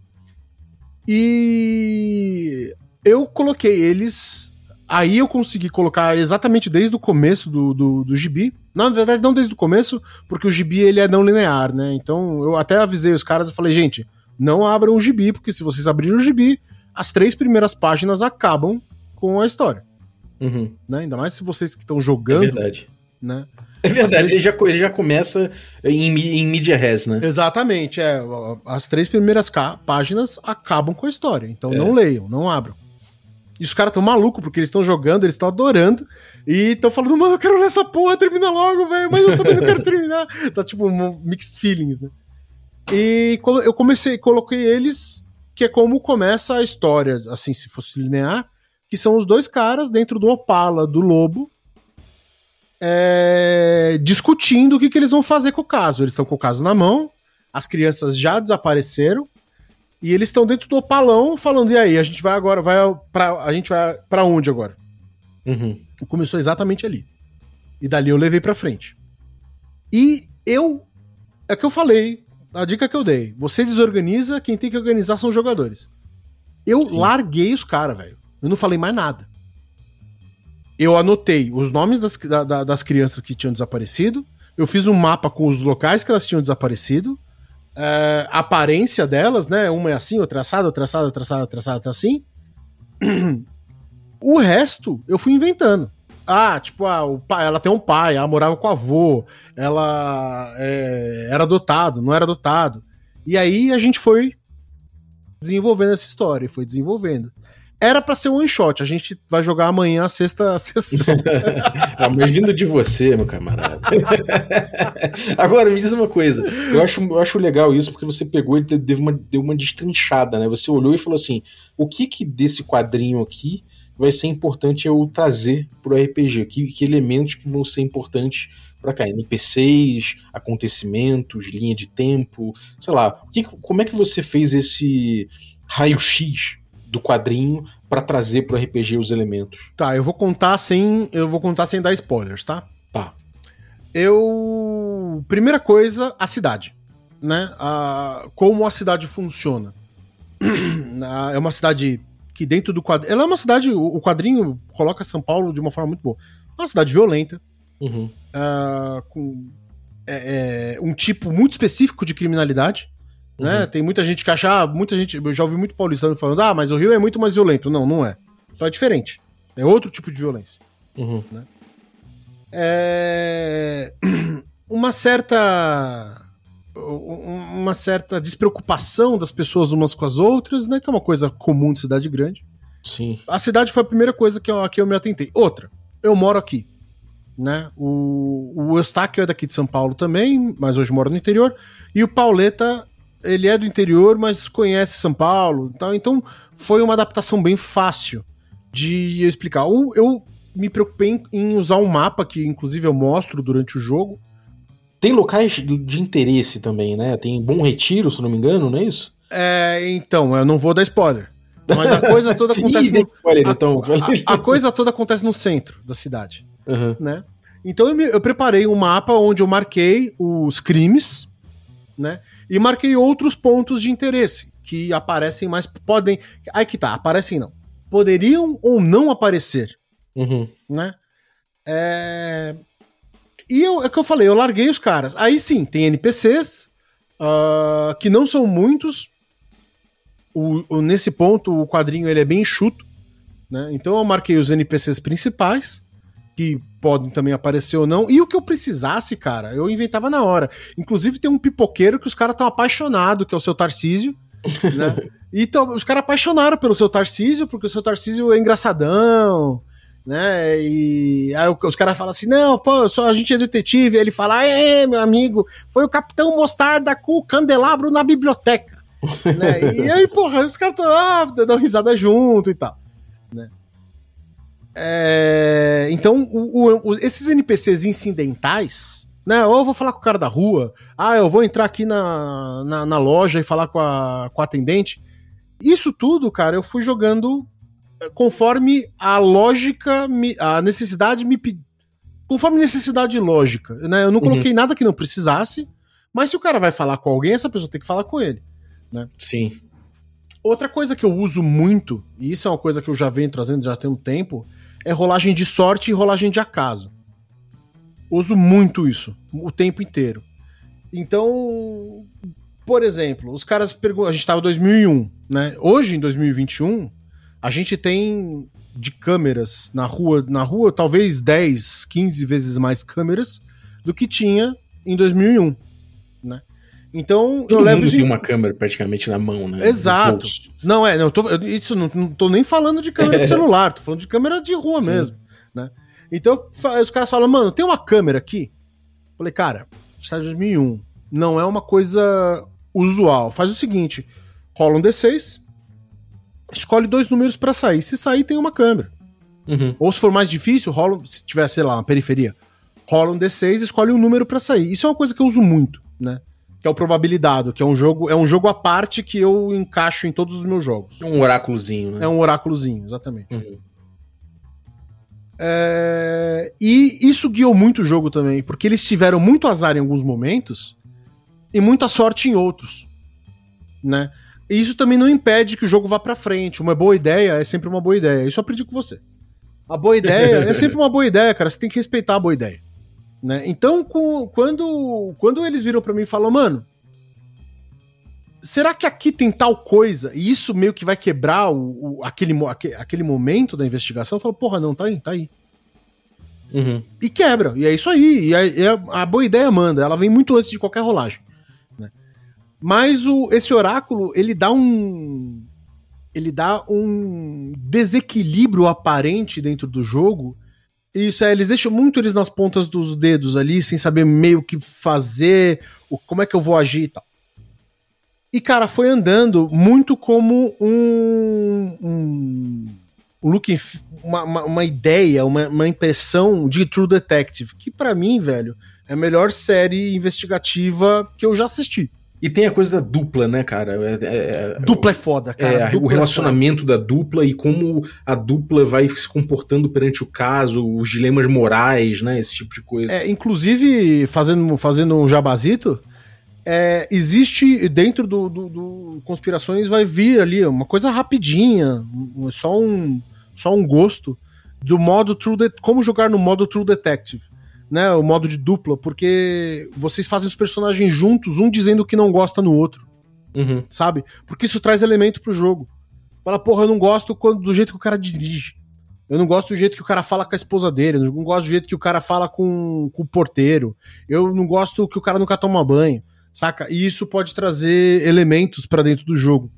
E eu coloquei eles Aí eu consegui colocar exatamente desde o começo do, do, do gibi. Na verdade, não desde o começo, porque o gibi ele é não linear, né? Então eu até avisei os caras e falei, gente, não abram o gibi, porque se vocês abrirem o gibi, as três primeiras páginas acabam com a história. Uhum. Né? Ainda mais se vocês que estão jogando. É verdade. Né? É verdade, três... ele, já, ele já começa em, em mídia res, né? Exatamente, é. As três primeiras páginas acabam com a história. Então é. não leiam, não abram. E os caras tão malucos, porque eles estão jogando, eles estão adorando. E estão falando, mano, eu quero ler essa porra, termina logo, velho. Mas eu também não quero terminar. Tá tipo um mixed feelings, né? E eu comecei, coloquei eles, que é como começa a história, assim, se fosse linear, que são os dois caras dentro do Opala do Lobo, é, discutindo o que, que eles vão fazer com o caso. Eles estão com o caso na mão, as crianças já desapareceram, e eles estão dentro do opalão falando: e aí, a gente vai agora, vai pra, a gente vai para onde agora? Uhum. Começou exatamente ali. E dali eu levei para frente. E eu. É que eu falei, a dica que eu dei. Você desorganiza, quem tem que organizar são os jogadores. Eu Sim. larguei os caras, velho. Eu não falei mais nada. Eu anotei os nomes das, da, das crianças que tinham desaparecido. Eu fiz um mapa com os locais que elas tinham desaparecido é, a aparência delas, né? Uma é assim, outra é assada, outra é assada, outra é assada, outra assada, outra assim. O resto eu fui inventando. Ah, tipo, ah, o pai, ela tem um pai, ela morava com o avô, ela é, era adotado, não era adotado. E aí a gente foi desenvolvendo essa história, foi desenvolvendo. Era para ser um one shot. A gente vai jogar amanhã a sexta sessão. ah, mas vindo de você, meu camarada. Agora, me diz uma coisa. Eu acho, eu acho legal isso porque você pegou e deu uma, deu uma destrinchada, né? Você olhou e falou assim: o que que desse quadrinho aqui vai ser importante eu trazer pro RPG? Que, que elementos que vão ser importantes para cá? NPCs, acontecimentos, linha de tempo, sei lá. Que, como é que você fez esse raio-x do quadrinho para trazer pro RPG os elementos. Tá, eu vou contar sem, eu vou contar sem dar spoilers, tá? Tá. Eu primeira coisa, a cidade, né? A, como a cidade funciona. é uma cidade que dentro do quadrinho, ela é uma cidade, o quadrinho coloca São Paulo de uma forma muito boa. É uma cidade violenta, uhum. uh, com é, é, um tipo muito específico de criminalidade. Né? Uhum. Tem muita gente que acha, ah, muita gente, eu já ouvi muito paulistano falando, ah, mas o Rio é muito mais violento. Não, não é. Só é diferente. É outro tipo de violência. Uhum. Né? É... Uma certa uma certa despreocupação das pessoas umas com as outras, né? Que é uma coisa comum de cidade grande. Sim. A cidade foi a primeira coisa que eu, que eu me atentei. Outra, eu moro aqui. Né? O, o Eustáquio é daqui de São Paulo também, mas hoje mora no interior. E o Pauleta ele é do interior, mas conhece São Paulo, então, então foi uma adaptação bem fácil de explicar. Eu, eu me preocupei em usar um mapa que, inclusive, eu mostro durante o jogo. Tem locais de interesse também, né? Tem Bom Retiro, se não me engano, não é isso? É, então, eu não vou dar spoiler. Mas a coisa toda acontece no, spoiler, a, então. a, a, coisa toda acontece no centro da cidade, uhum. né? Então eu, me, eu preparei um mapa onde eu marquei os crimes, né? E marquei outros pontos de interesse que aparecem mais. Podem. Aí que tá, aparecem não. Poderiam ou não aparecer. Uhum. Né? É... E eu, é que eu falei, eu larguei os caras. Aí sim, tem NPCs, uh, ah, que não são muitos. O, o, nesse ponto, o quadrinho ele é bem enxuto. Né? Então eu marquei os NPCs principais que podem também aparecer ou não. E o que eu precisasse, cara, eu inventava na hora. Inclusive tem um pipoqueiro que os caras estão apaixonados, que é o seu Tarcísio, né? Então, os caras apaixonaram pelo seu Tarcísio, porque o seu Tarcísio é engraçadão, né? E aí os caras falam assim: não, pô, só a gente é detetive. Aí ele fala: é, meu amigo, foi o Capitão Mostarda com o candelabro na biblioteca. né? E aí, porra, os caras ah, dão risada junto e tal. Né? É, então, o, o, esses NPCs incidentais, né? Ou eu vou falar com o cara da rua, ah, eu vou entrar aqui na, na, na loja e falar com a, com a atendente. Isso tudo, cara, eu fui jogando conforme a lógica, me, a necessidade me conforme necessidade lógica, né? Eu não uhum. coloquei nada que não precisasse, mas se o cara vai falar com alguém, essa pessoa tem que falar com ele, né? Sim. Outra coisa que eu uso muito, e isso é uma coisa que eu já venho trazendo já tem um tempo, é rolagem de sorte e rolagem de acaso. Uso muito isso o tempo inteiro. Então, por exemplo, os caras perguntam, a gente estava em 2001, né? Hoje em 2021, a gente tem de câmeras na rua, na rua talvez 10, 15 vezes mais câmeras do que tinha em 2001, né? Então, Todo eu levo mundo tem uma câmera praticamente na mão, né? Exato. Não é, não tô, isso não, não tô nem falando de câmera de celular, tô falando de câmera de rua Sim. mesmo, né? Então, os caras falam, mano, tem uma câmera aqui? Falei, cara, está em 2001, não é uma coisa usual. Faz o seguinte, rola um D6, escolhe dois números para sair. Se sair, tem uma câmera. Uhum. Ou se for mais difícil, rola, se tiver, sei lá, uma periferia, rola um D6 escolhe um número para sair. Isso é uma coisa que eu uso muito, né? Que é o probabilidade, que é um jogo, é um jogo à parte que eu encaixo em todos os meus jogos. É um oráculozinho, né? É um oráculozinho, exatamente. Uhum. É... E isso guiou muito o jogo também, porque eles tiveram muito azar em alguns momentos e muita sorte em outros, né? E isso também não impede que o jogo vá para frente. Uma boa ideia é sempre uma boa ideia. Isso eu aprendi com você. A boa ideia é sempre uma boa ideia, cara. Você tem que respeitar a boa ideia. Né? Então, com, quando, quando eles viram para mim e falaram, mano, será que aqui tem tal coisa? E isso meio que vai quebrar o, o aquele, aquele momento da investigação? Eu falo, porra, não, tá aí, tá aí. Uhum. E quebra. E é isso aí. E a, a, boa ideia manda. Ela vem muito antes de qualquer rolagem. Mas o, esse oráculo, ele dá um. Ele dá um desequilíbrio aparente dentro do jogo. Isso é, eles deixam muito eles nas pontas dos dedos ali, sem saber meio o que fazer, o, como é que eu vou agir e tal. E, cara, foi andando muito como um. um, um look, uma, uma, uma, ideia, uma, uma impressão de True Detective, que para mim, velho, é a melhor série investigativa que eu já assisti. E tem a coisa da dupla, né, cara? É, é, é dupla é foda, cara. É, o relacionamento da dupla e como a dupla vai se comportando perante o caso, os dilemas morais, né? Esse tipo de coisa. É, inclusive, fazendo, fazendo um jabazito, é, existe dentro do, do, do, Conspirações vai vir ali uma coisa rapidinha, só um, só um gosto do modo True De como jogar no modo True Detective né, o modo de dupla, porque vocês fazem os personagens juntos, um dizendo que não gosta no outro. Uhum. Sabe? Porque isso traz elemento pro jogo. Fala, porra, eu não gosto quando, do jeito que o cara dirige. Eu não gosto do jeito que o cara fala com a esposa dele. Eu não gosto do jeito que o cara fala com, com o porteiro. Eu não gosto que o cara nunca toma banho. Saca? E isso pode trazer elementos para dentro do jogo.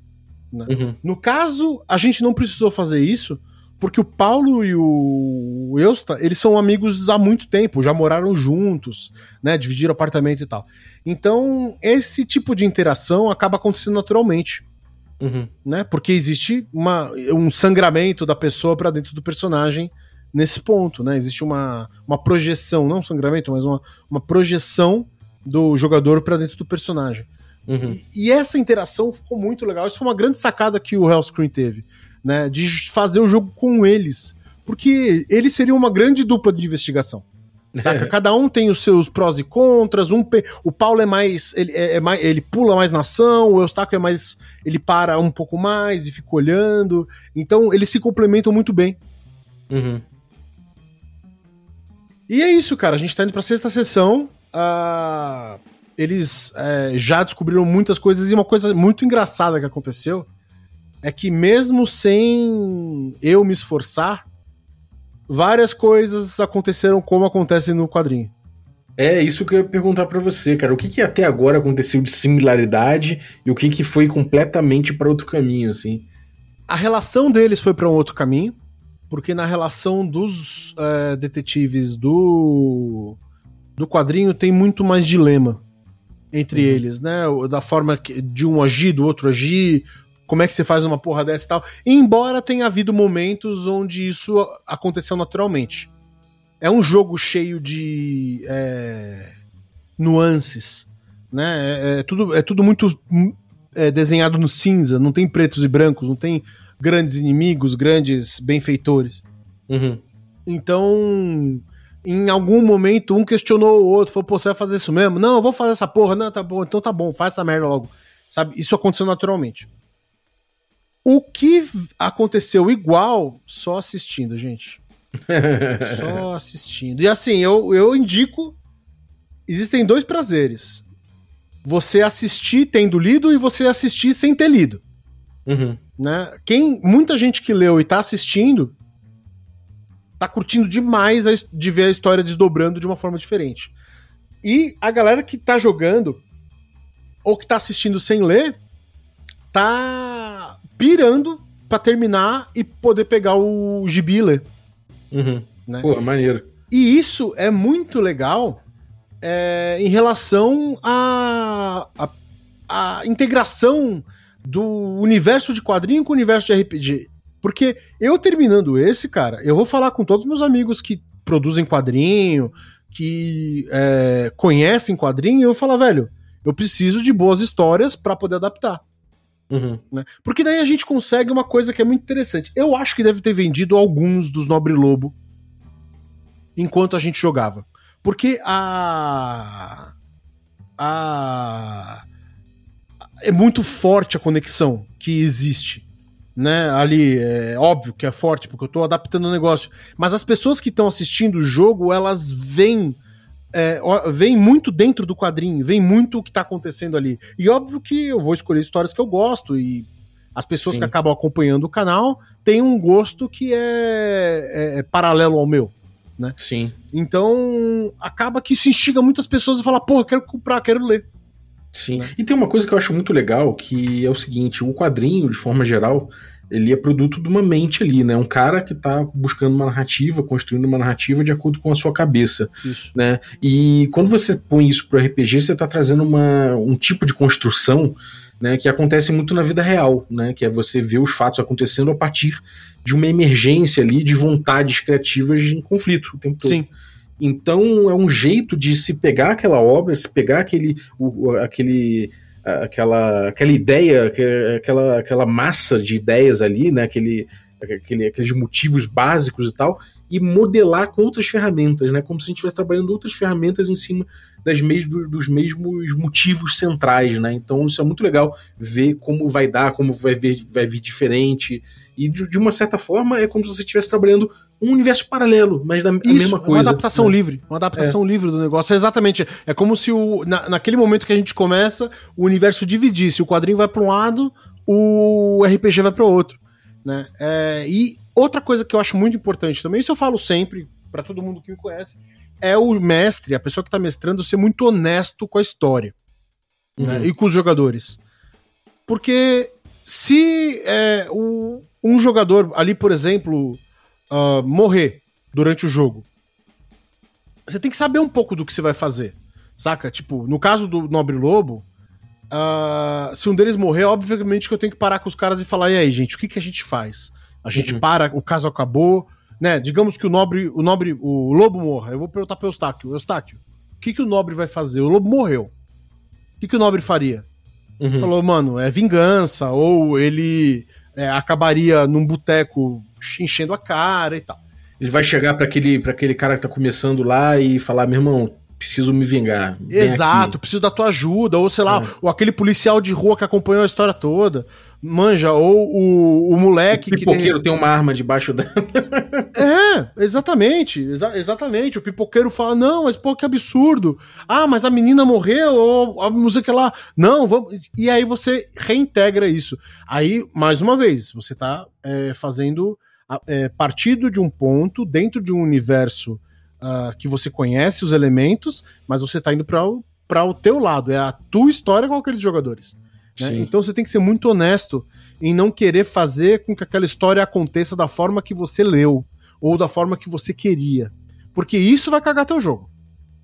Né? Uhum. No caso, a gente não precisou fazer isso, porque o Paulo e o Eusta, eles são amigos há muito tempo, já moraram juntos, né? Dividiram apartamento e tal. Então, esse tipo de interação acaba acontecendo naturalmente. Uhum. Né? Porque existe uma, um sangramento da pessoa para dentro do personagem nesse ponto, né? Existe uma, uma projeção, não um sangramento, mas uma, uma projeção do jogador para dentro do personagem. Uhum. E, e, essa interação ficou muito legal. Isso foi uma grande sacada que o Hellscreen teve né? De fazer o jogo com eles. Porque eles seriam uma grande dupla de investigação. Saca? Cada um tem os seus prós e contras. Um, o Paulo é mais ele, é, é mais. ele pula mais na ação, o Eustáquio é mais. Ele para um pouco mais e fica olhando. Então eles se complementam muito bem. Uhum. E é isso, cara. A gente tá indo pra sexta sessão. Uh, eles é, já descobriram muitas coisas e uma coisa muito engraçada que aconteceu é que mesmo sem eu me esforçar, várias coisas aconteceram como acontece no quadrinho. É isso que eu ia perguntar para você, cara. O que, que até agora aconteceu de similaridade e o que, que foi completamente para outro caminho, assim? A relação deles foi para um outro caminho, porque na relação dos é, detetives do do quadrinho tem muito mais dilema entre uhum. eles, né? Da forma de um agir, do outro agir, como é que você faz uma porra dessa e tal. Embora tenha havido momentos onde isso aconteceu naturalmente. É um jogo cheio de é, nuances, né? É, é, tudo, é tudo muito é, desenhado no cinza, não tem pretos e brancos, não tem grandes inimigos, grandes benfeitores. Uhum. Então, em algum momento, um questionou o outro, falou, pô, você vai fazer isso mesmo? Não, eu vou fazer essa porra. Não, tá bom, então tá bom, faz essa merda logo. Sabe? Isso aconteceu naturalmente. O que aconteceu igual, só assistindo, gente. só assistindo. E assim, eu, eu indico. Existem dois prazeres. Você assistir tendo lido e você assistir sem ter lido. Uhum. Né? Quem, muita gente que leu e tá assistindo tá curtindo demais a, de ver a história desdobrando de uma forma diferente. E a galera que tá jogando ou que tá assistindo sem ler tá pirando para terminar e poder pegar o gibi e ler. Uhum. Né? Pô, maneiro. E isso é muito legal é, em relação à a, a, a, integração do universo de quadrinho com o universo de RPG. Porque eu terminando esse, cara, eu vou falar com todos os meus amigos que produzem quadrinho, que é, conhecem quadrinho, e eu vou falar, velho, eu preciso de boas histórias para poder adaptar. Uhum. Né? Porque daí a gente consegue uma coisa que é muito interessante. Eu acho que deve ter vendido alguns dos Nobre Lobo enquanto a gente jogava. Porque a. A. É muito forte a conexão que existe. Né, ali, é óbvio que é forte, porque eu tô adaptando o negócio. Mas as pessoas que estão assistindo o jogo, elas veem é, vem muito dentro do quadrinho, vem muito o que tá acontecendo ali. E óbvio que eu vou escolher histórias que eu gosto e as pessoas Sim. que acabam acompanhando o canal têm um gosto que é, é, é, paralelo ao meu. Né? Sim. Então acaba que isso instiga muitas pessoas a falar, porra, quero comprar, quero ler. Sim. Né? E tem uma coisa que eu acho muito legal, que é o seguinte, o quadrinho, de forma geral, ele é produto de uma mente ali, né? Um cara que tá buscando uma narrativa, construindo uma narrativa de acordo com a sua cabeça, isso. né? E quando você põe isso pro RPG, você tá trazendo uma, um tipo de construção, né, que acontece muito na vida real, né? Que é você ver os fatos acontecendo a partir de uma emergência ali de vontades criativas em conflito o tempo todo. Sim. Então é um jeito de se pegar aquela obra, se pegar aquele, o, aquele aquela, aquela ideia, aquela, aquela massa de ideias ali, né? Aquele, aquele, aqueles motivos básicos e tal, e modelar com outras ferramentas, né? Como se a gente estivesse trabalhando outras ferramentas em cima das mes dos mesmos motivos centrais, né? Então isso é muito legal ver como vai dar, como vai vir, vai vir diferente. E de, de uma certa forma é como se você estivesse trabalhando um universo paralelo, mas da Isso, mesma coisa. Uma adaptação né? livre. Uma adaptação é. livre do negócio. É exatamente. É como se o, na, naquele momento que a gente começa, o universo dividisse. O quadrinho vai para um lado, o RPG vai para o outro. Né? É, e outra coisa que eu acho muito importante também, isso eu falo sempre para todo mundo que me conhece, é o mestre, a pessoa que está mestrando, ser muito honesto com a história né? uhum. né? e com os jogadores. Porque se é, o, um jogador ali, por exemplo, uh, morrer durante o jogo, você tem que saber um pouco do que você vai fazer, saca? Tipo, no caso do Nobre Lobo, uh, se um deles morrer, obviamente que eu tenho que parar com os caras e falar, e aí, gente, o que, que a gente faz? A gente uhum. para, o caso acabou, né? Digamos que o Nobre, o Nobre, o Lobo morra. Eu vou perguntar pro Eustáquio, Eustáquio, o que, que o Nobre vai fazer? O Lobo morreu. O que, que o Nobre faria? Uhum. Falou, mano, é vingança, ou ele é, acabaria num boteco enchendo a cara e tal. Ele vai chegar para aquele, aquele cara que tá começando lá e falar: meu irmão, preciso me vingar. Exato, preciso da tua ajuda, ou sei lá, é. ou aquele policial de rua que acompanhou a história toda. Manja, ou o, o moleque o pipoqueiro que. tem uma arma debaixo dela. é, exatamente. Exa exatamente. O pipoqueiro fala: não, mas pô, que absurdo. Ah, mas a menina morreu, ou a música lá. Não, vamos. E aí você reintegra isso. Aí, mais uma vez, você tá é, fazendo é, partido de um ponto dentro de um universo uh, que você conhece os elementos, mas você tá indo para o teu lado. É a tua história com aqueles jogadores. Né? Então você tem que ser muito honesto em não querer fazer com que aquela história aconteça da forma que você leu ou da forma que você queria. Porque isso vai cagar teu jogo.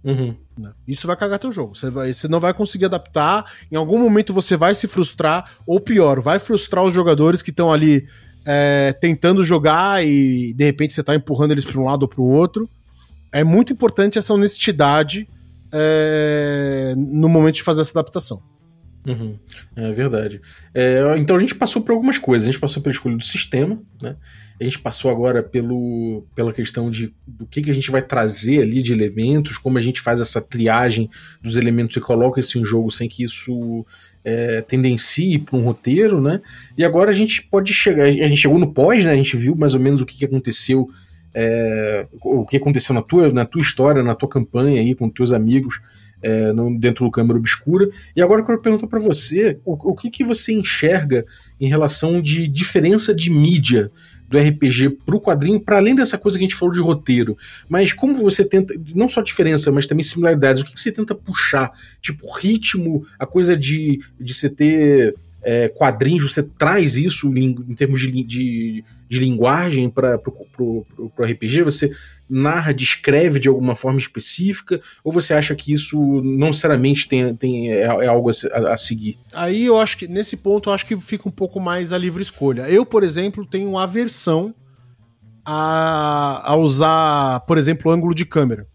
Uhum. Né? Isso vai cagar teu jogo. Você, vai, você não vai conseguir adaptar. Em algum momento você vai se frustrar, ou pior, vai frustrar os jogadores que estão ali é, tentando jogar e de repente você está empurrando eles para um lado ou para o outro. É muito importante essa honestidade é, no momento de fazer essa adaptação. Uhum, é verdade. É, então a gente passou por algumas coisas. A gente passou pela escolha do sistema, né? A gente passou agora pelo, pela questão de do que, que a gente vai trazer ali de elementos, como a gente faz essa triagem dos elementos e coloca isso em jogo sem que isso é, tendencie para um roteiro, né? E agora a gente pode chegar. A gente chegou no pós, né? A gente viu mais ou menos o que, que aconteceu. É, o que aconteceu na tua, na tua história, na tua campanha aí com teus amigos é, no, dentro do Câmara Obscura. E agora eu quero perguntar para você o, o, que, que você enxerga em relação de diferença de mídia do RPG pro quadrinho, para além dessa coisa que a gente falou de roteiro. Mas como você tenta, não só diferença, mas também similaridades, o que, que você tenta puxar? Tipo, ritmo, a coisa de, de você ter é, quadrinhos, você traz isso em, em termos de, de, de linguagem para o RPG? Você narra, descreve de alguma forma específica? Ou você acha que isso não necessariamente tem, tem, é, é algo a, a, seguir? Aí eu acho que, nesse ponto, eu acho que fica um pouco mais a livre escolha. Eu, por exemplo, tenho aversão a, a usar, por exemplo, ângulo de câmera.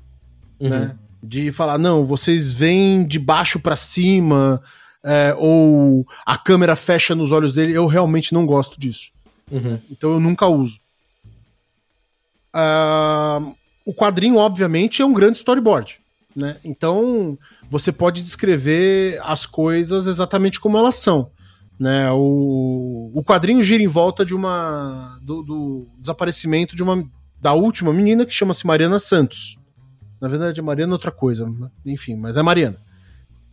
Uhum. Né? De falar, não, vocês vêm de baixo para cima, é, ou a câmera fecha nos olhos dele. Eu realmente não gosto disso. Uhum. Então eu nunca uso. Uh, o quadrinho, obviamente, é um grande storyboard. Né? Então, você pode descrever as coisas exatamente como elas são. Né? O, o quadrinho gira em volta de uma. do, do desaparecimento de uma. da última menina que chama-se Mariana Santos. Na verdade, a Mariana é outra coisa, enfim, mas é Mariana.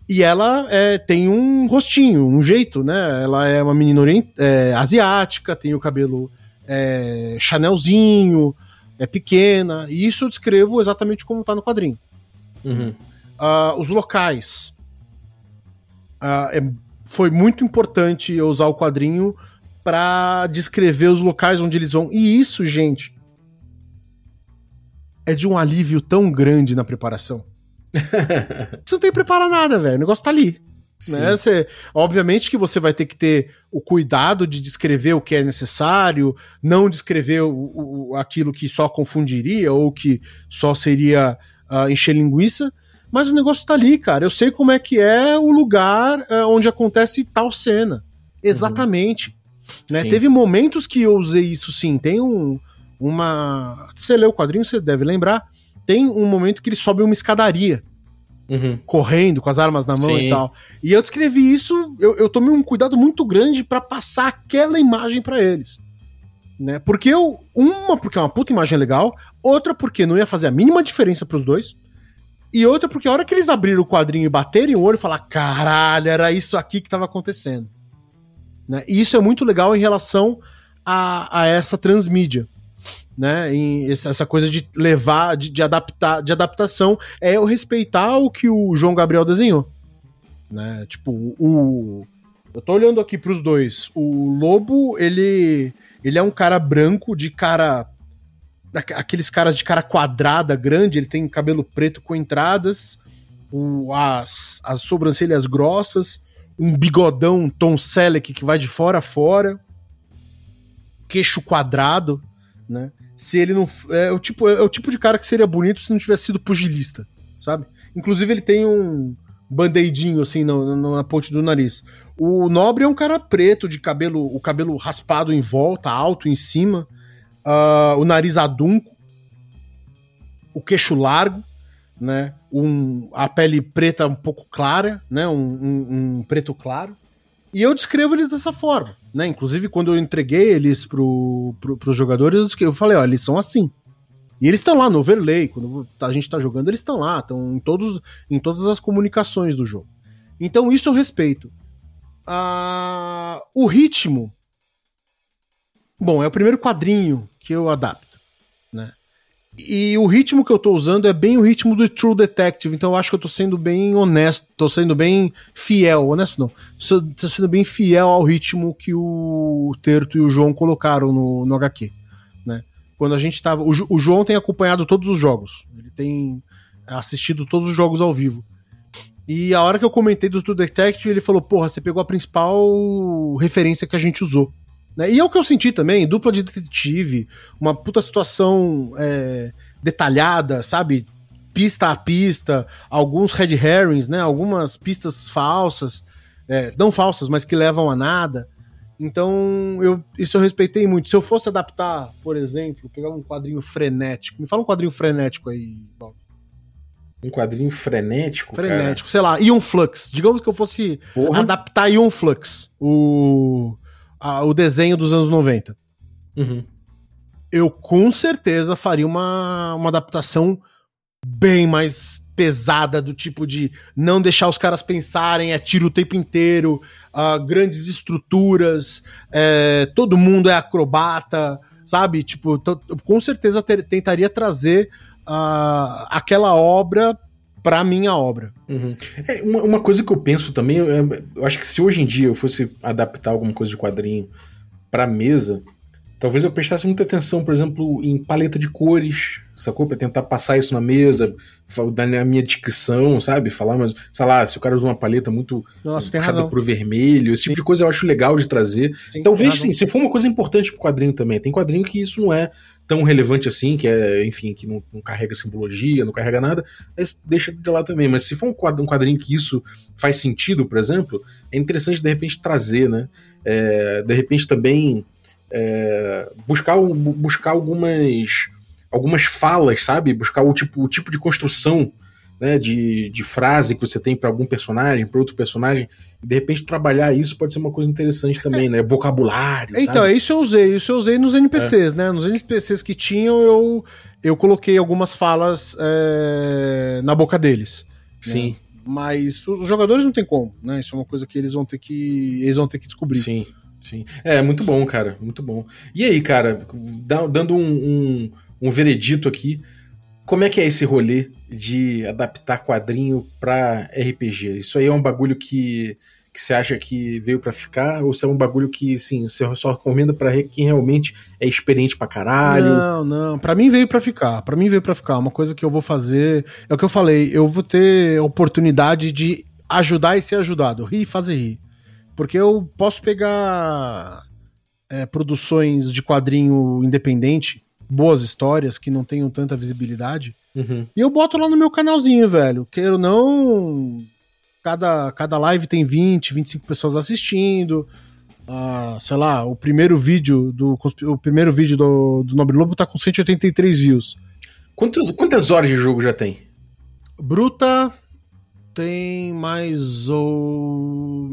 E ela é, tem um rostinho, um jeito, né? Ela é uma menina orient... É, asiática, tem o cabelo é, chanelzinho, é pequena, e isso eu descrevo exatamente como está no quadrinho. Uhum. Uh, os locais. Uh, é, foi muito importante eu usar o quadrinho para descrever os locais onde eles vão. E isso, gente, é de um alívio tão grande na preparação. você não tem que preparar nada, velho. O negócio tá ali. Né? Você, obviamente que você vai ter que ter o cuidado de descrever o que é necessário, não descrever o, o aquilo que só confundiria ou que só seria uh, encher linguiça, mas o negócio tá ali, cara. Eu sei como é que é o lugar uh, onde acontece tal cena. Exatamente. Uhum. Né? Teve momentos que eu usei isso sim. Tem um, uma. Você lê o quadrinho, você deve lembrar. Tem um momento que ele sobe uma escadaria uhum. correndo com as armas na mão Sim. e tal. E eu descrevi isso, eu, eu tomei um cuidado muito grande para passar aquela imagem para eles. Né? Porque eu, uma, porque é uma puta imagem legal, outra, porque não ia fazer a mínima diferença pros dois. E outra, porque a hora que eles abriram o quadrinho e baterem o olho e falar, caralho, era isso aqui que tava acontecendo. Né? E isso é muito legal em relação a, a essa transmídia né? Em essa coisa de levar, de, de, adaptar, de adaptação, é eu respeitar o que o João Gabriel desenhou, né? Tipo, o eu tô olhando aqui para os dois. O Lobo, ele ele é um cara branco de cara aqueles caras de cara quadrada, grande, ele tem cabelo preto com entradas, o, as, as sobrancelhas grossas, um bigodão Tom Selleck que vai de fora a fora, queixo quadrado, né? Se ele não. É o, tipo, é o tipo de cara que seria bonito se não tivesse sido pugilista, sabe? Inclusive, ele tem um band-aidinho assim na, na, ponte do nariz. O Nobre é um cara preto, de cabelo, o cabelo raspado em volta, alto em cima, uh, o nariz adunco, o queixo largo, né? Um, a pele preta um pouco clara, né? Um, um, um preto claro. E eu descrevo eles dessa forma, né? Inclusive, quando eu entreguei eles pro, pro, pros jogadores, eu falei, ó, eles são assim. E eles estão lá no overlay, quando a gente tá jogando, eles estão lá, estão em, todos, em todas as comunicações do jogo. Então, isso eu respeito. Ah, o ritmo. Bom, é o primeiro quadrinho que eu adapto, né? E o ritmo que eu tô usando é bem o ritmo do True Detective, então eu acho que eu tô sendo bem honesto, tô sendo bem fiel, honesto não, tô sendo bem fiel ao ritmo que o Terto e o João colocaram no, no HQ, né? Quando a gente tava. O, o João tem acompanhado todos os jogos, ele tem assistido todos os jogos ao vivo. E a hora que eu comentei do True Detective, ele falou: Porra, você pegou a principal referência que a gente usou. Né? E é o que eu senti também: dupla de detetive, uma puta situação é, detalhada, sabe? Pista a pista, alguns red herrings, né? Algumas pistas falsas, é, não falsas, mas que levam a nada. Então, eu, isso eu respeitei muito. Se eu fosse adaptar, por exemplo, pegar um quadrinho frenético, me fala um quadrinho frenético aí, Paulo. Um quadrinho frenético? Frenético, cara. sei lá, Ion Flux. Digamos que eu fosse Porra. adaptar Ion Flux, o, a, o desenho dos anos 90. Uhum. Eu com certeza faria uma, uma adaptação bem mais pesada, do tipo de não deixar os caras pensarem, é tiro o tempo inteiro, uh, grandes estruturas, é, todo mundo é acrobata, sabe? Tipo, com certeza ter, tentaria trazer uh, aquela obra para minha obra. Uhum. É, uma, uma, coisa que eu penso também, eu, eu, acho que se hoje em dia eu fosse adaptar alguma coisa de quadrinho para mesa, talvez eu prestasse muita atenção, por exemplo, em paleta de cores, sacou? Pra tentar passar isso na mesa, dar a minha descrição, sabe? Falar, mas, sei lá, se o cara usa uma paleta muito Nossa, razão. pro vermelho, esse sim. tipo de coisa eu acho legal de trazer. Sim, talvez sim, se for uma coisa importante pro quadrinho também. Tem quadrinho que isso não é tão relevante assim, que é, enfim, que não, não carrega simbologia, não carrega nada, deixa de lá também. Mas se for um quadrinho, um quadrinho que isso faz sentido, por exemplo, é interessante de repente trazer, né? É, de repente também é, buscar, buscar algumas algumas falas, sabe? Buscar o tipo, o tipo de construção né, de, de frase que você tem para algum personagem, para outro personagem, e de repente trabalhar isso pode ser uma coisa interessante também, né? Vocabulário. Então, sabe? isso eu usei, isso eu usei nos NPCs, é. né? Nos NPCs que tinham, eu, eu coloquei algumas falas é, na boca deles. Né? Sim. Né? Mas os jogadores não tem como, né? Isso é uma coisa que eles vão ter que. Eles vão ter que descobrir. Sim, sim. É, muito bom, cara. Muito bom. E aí, cara, dando um, um, um veredito aqui. Como é que é esse rolê de adaptar quadrinho para RPG? Isso aí é um bagulho que, que você acha que veio para ficar? Ou se é um bagulho que, sim, você só recomenda para quem realmente é experiente pra caralho? Não, não. Para mim veio para ficar. Para mim veio para ficar. Uma coisa que eu vou fazer. É o que eu falei. Eu vou ter oportunidade de ajudar e ser ajudado. Rir e fazer rir. Porque eu posso pegar é, produções de quadrinho independente boas histórias que não tenham tanta visibilidade. Uhum. E eu boto lá no meu canalzinho, velho. Queiro ou não. Cada, cada live tem 20, 25 pessoas assistindo. Uh, sei lá, o primeiro vídeo do o primeiro vídeo do, do Nobre Lobo tá com 183 views. Quantas, quantas horas de jogo já tem? Bruta tem mais ou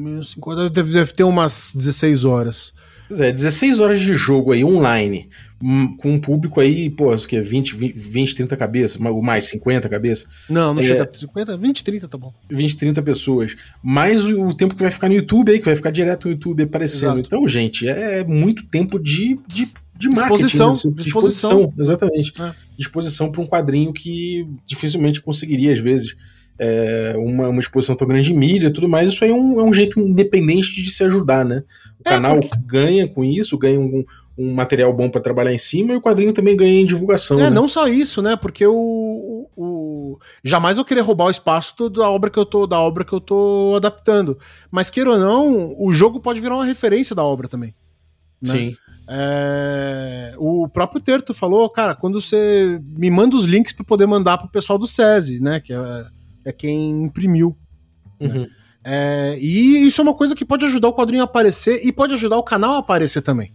deve, deve ter umas 16 horas. Pois é, 16 horas de jogo aí online, com um público aí, pô, acho que é 20, 20, 20 30 cabeças, ou mais 50 cabeças. Não, não é, chega a 50, 20, 30 tá bom. 20, 30 pessoas. Mais o, o, tempo que vai ficar no YouTube aí, que vai ficar direto no YouTube aparecendo. Exato. Então, gente, é muito tempo de, de, de disposição, marketing. Né? Disposição, disposição exatamente. É. Disposição para um quadrinho que dificilmente conseguiria, às vezes é, uma, uma, exposição tão grande de mídia e tudo mais, isso aí é um, é um jeito independente de se ajudar, né? O é, canal porque... ganha com isso, ganha um, um material bom para trabalhar em cima e o quadrinho também ganha em divulgação. É, né? não só isso, né? Porque o, o, jamais eu querer roubar o espaço da obra que eu tô da obra que eu tô adaptando, mas queira ou não, o jogo pode virar uma referência da obra também. Né? Sim. É, o próprio Terto falou, cara, quando você me manda os links para poder mandar pro pessoal do SESI, né? Que é é quem imprimiu. Né? Uhum. Né? É, e isso é uma coisa que pode ajudar o quadrinho a aparecer e pode ajudar o canal a aparecer também.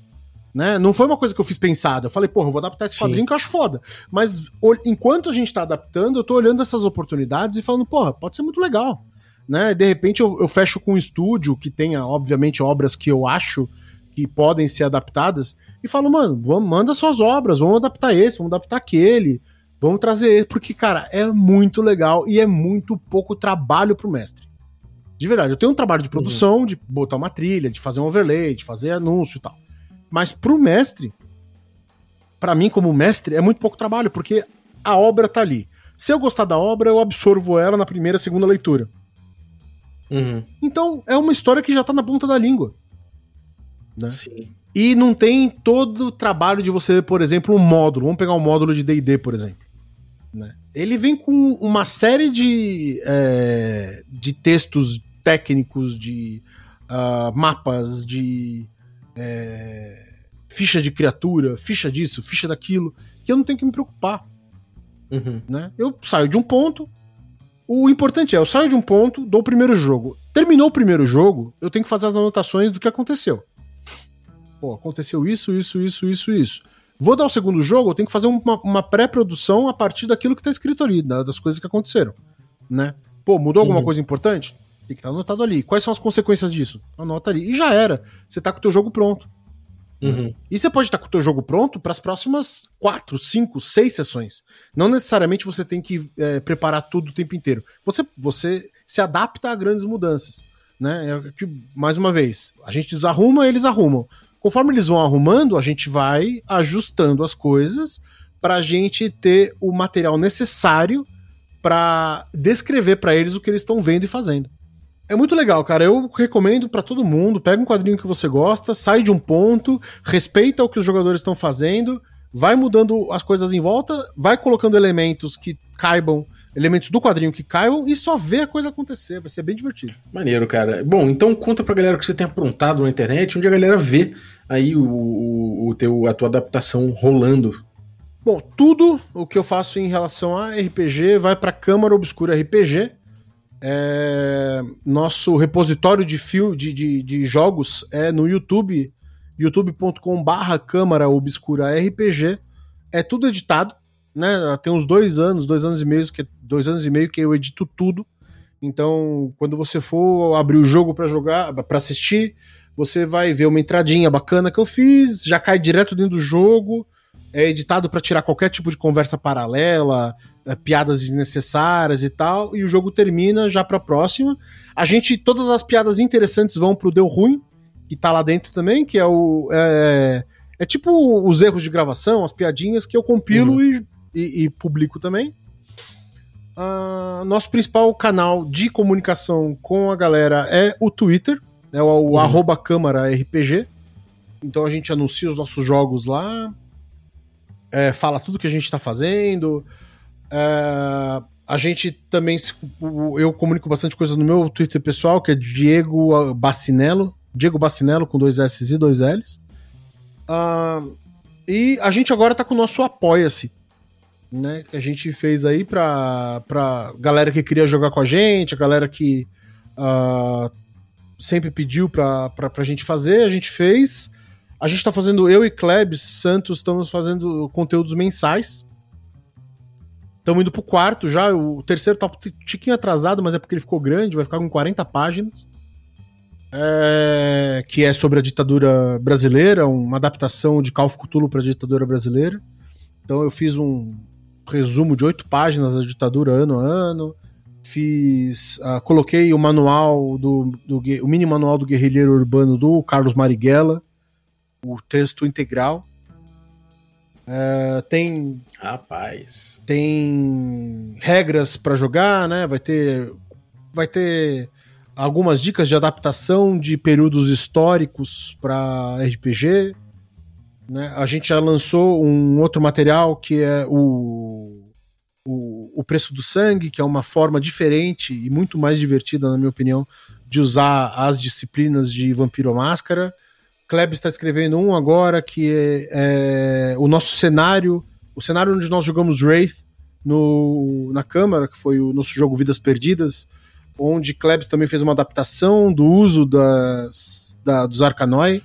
Né? Não foi uma coisa que eu fiz pensada. Eu falei, porra, eu vou adaptar esse Sim. quadrinho que eu acho foda. Mas enquanto a gente tá adaptando, eu tô olhando essas oportunidades e falando, porra, pode ser muito legal. Né? De repente eu, eu fecho com um estúdio que tenha, obviamente, obras que eu acho que podem ser adaptadas e falo, mano, vamos, manda suas obras, vamos adaptar esse, vamos adaptar aquele. Vamos trazer ele, porque, cara, é muito legal e é muito pouco trabalho pro mestre. De verdade, eu tenho um trabalho de uhum. produção, uhum. de botar uma trilha, de fazer um overlay, de fazer anúncio e tal. Mas pro mestre, para mim como mestre, é muito pouco trabalho, porque a obra tá ali. Se eu gostar da obra, eu absorvo ela na primeira, segunda leitura. Uhum. Então, é uma história que já tá na ponta da língua. Né? Sim. E não tem todo o trabalho de você, por exemplo, um módulo. Vamos pegar um módulo de DD, por exemplo. Né? Ele vem com uma série de, é, de textos técnicos, de uh, mapas, de é, ficha de criatura, ficha disso, ficha daquilo, que eu não tenho que me preocupar. Uhum. Né? Eu saio de um ponto. O importante é, eu saio de um ponto, dou o primeiro jogo. Terminou o primeiro jogo, eu tenho que fazer as anotações do que aconteceu. Pô, aconteceu isso, isso, isso, isso, isso. Vou dar o segundo jogo, eu tenho que fazer uma, uma pré-produção a partir daquilo que tá escrito ali, das coisas que aconteceram. Né? Pô, mudou alguma Uhum. coisa importante? Tem que estar anotado ali. Quais são as consequências disso? Anota ali. E já era. Você tá com o teu jogo pronto. Uhum. E você pode estar com o teu jogo pronto para as próximas quatro, cinco, seis sessões. Não necessariamente você tem que é, preparar tudo o tempo inteiro. Você, você se adapta a grandes mudanças. Né? É que, mais uma vez, a gente desarruma, eles arrumam. Conforme eles vão arrumando, a gente vai ajustando as coisas para a gente ter o material necessário para descrever para eles o que eles estão vendo e fazendo. É muito legal, cara. Eu recomendo pra todo mundo. Pega um quadrinho que você gosta, sai de um ponto, respeita o que os jogadores estão fazendo, vai mudando as coisas em volta, vai colocando elementos que caibam, elementos do quadrinho que caibam e só vê a coisa acontecer. Vai ser bem divertido. Maneiro, cara. Bom, então conta pra galera o que você tem aprontado na internet, onde a galera vê aí o, o, o teu, a tua adaptação rolando. Bom, tudo o que eu faço em relação a RPG vai pra Câmara Obscura RPG. É, nosso repositório de, fio, de, de, de jogos é no YouTube, youtube.com barra Câmara Obscura RPG. É tudo editado, né? Tem uns dois anos, dois anos e meio, que, dois anos e meio que eu edito tudo. Então, quando você for abrir o jogo para jogar, para assistir, você vai ver uma entradinha bacana que eu fiz, já cai direto dentro do jogo é editado para tirar qualquer tipo de conversa paralela, é, piadas desnecessárias e tal, e o jogo termina já pra próxima. A gente, todas as piadas interessantes vão pro Deu Ruim, que tá lá dentro também, que é o. É, é tipo os erros de gravação, as piadinhas que eu compilo Uhum. e, e- e publico também. Ah, nosso principal canal de comunicação com a galera é o Twitter, é o, o Uhum. arroba Câmara RPG. Então a gente anuncia os nossos jogos lá, é, fala tudo que a gente tá fazendo. É, a gente também. Eu comunico bastante coisa no meu Twitter pessoal, que é Diego Bacinello. Diego Bacinello com dois S e dois L's. Ah, e a gente agora tá com o nosso Apoia-se. Né, que a gente fez aí pra, pra galera que queria jogar com a gente, a galera que ah, sempre pediu pra, pra, pra gente fazer, a gente fez. A gente tá fazendo, eu e Klebs Santos estamos fazendo conteúdos mensais. Estamos indo pro quarto já. O terceiro tá um tiquinho atrasado, mas é porque ele ficou grande, vai ficar com 40 páginas. É, que é sobre a ditadura brasileira, uma adaptação de Call of Cthulhu pra ditadura brasileira. Então eu fiz um resumo de oito páginas da ditadura ano a ano. Fiz. ah, coloquei o manual do, do. O mini manual do guerrilheiro urbano do Carlos Marighella. O texto integral. É, tem Rapaz. tem regras pra jogar, né? Vai ter vai ter algumas dicas de adaptação de períodos históricos para RPG, né? A gente já lançou um outro material que é o, o o preço do sangue, que é uma forma diferente e muito mais divertida, na minha opinião, de usar as disciplinas de Vampiro Máscara. Kleb está escrevendo um agora que é, é o nosso cenário, o cenário onde nós jogamos Wraith no, na Câmara, que foi o nosso jogo Vidas Perdidas, onde Klebs também fez uma adaptação do uso das, da, dos Arcanoi.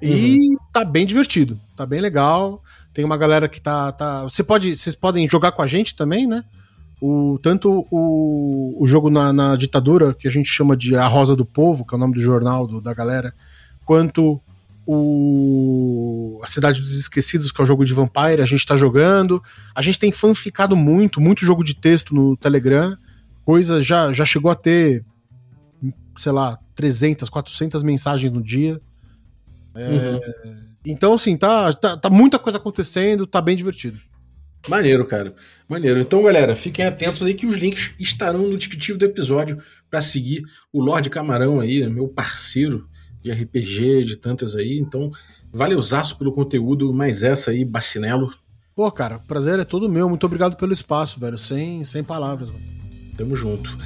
E tá bem divertido, tá bem legal. Tem uma galera que tá. tá você pode, vocês podem jogar com a gente também, né? O, tanto o, o jogo na, na ditadura, que a gente chama de A Rosa do Povo, que é o nome do jornal do- da galera, quanto o A Cidade dos Esquecidos, que é o jogo de Vampire, a gente tá jogando. A gente tem fanficado muito, muito jogo de texto no Telegram. Coisa já, já chegou a ter, sei lá, 300, 400 mensagens no dia. É, Uhum. Então, assim, tá, tá, tá muita coisa acontecendo, tá bem divertido. Maneiro, cara. Maneiro. Então, galera, fiquem atentos aí que os links estarão no descritivo do episódio para seguir o Lorde Camarão aí, meu parceiro de RPG, de tantas aí. Então, valeuzaço pelo conteúdo, mais essa aí, Bacinelo. Pô, cara, prazer é todo meu. Muito obrigado pelo espaço, velho. Sem, sem palavras. Mano. Tamo junto.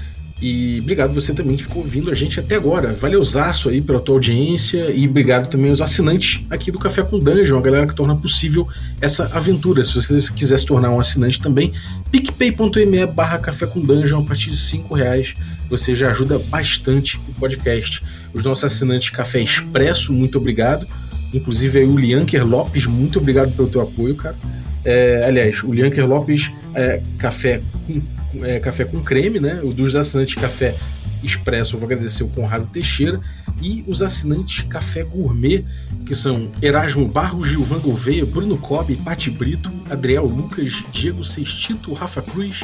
E obrigado você também que ficou ouvindo a gente até agora. Valeuzaço aí pela tua audiência e obrigado também aos assinantes aqui do Café com Dungeon, a galera que torna possível essa aventura. Se você quiser se tornar um assinante também, picpay.me barra Café com Dungeon a partir de 5 reais. Você já ajuda bastante o podcast. Os nossos assinantes Café Expresso, muito obrigado. Inclusive aí o Lianker Lopes, muito obrigado pelo teu apoio, cara. É, aliás, o Lianker Lopes é café com é, café com creme, né? O dos assinantes café expresso, eu vou agradecer o Conrado Teixeira. E os assinantes Café Gourmet, que são Erasmo Barros, Gilvan Gouveia, Bruno Cobb, Pati Brito, Adriel Lucas, Diego Sextito, Rafa Cruz,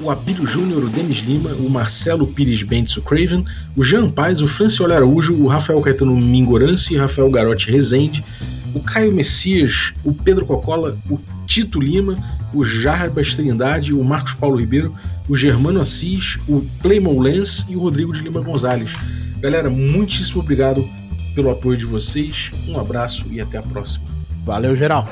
o Abílio Júnior, o Denis Lima, o Marcelo Pires Bentes, o Craven, o Jean Paz, o Francioli Araújo, o Rafael Caetano Mingorance, Rafael Garotti Rezende, o Caio Messias, o Pedro Cocola, o Tito Lima, o Jarbas Trindade, o Marcos Paulo Ribeiro, o Germano Assis, o Claymon Lens e o Rodrigo de Lima Gonzalez. Galera, muitíssimo obrigado pelo apoio de vocês. Um abraço e até a próxima. Valeu, geral.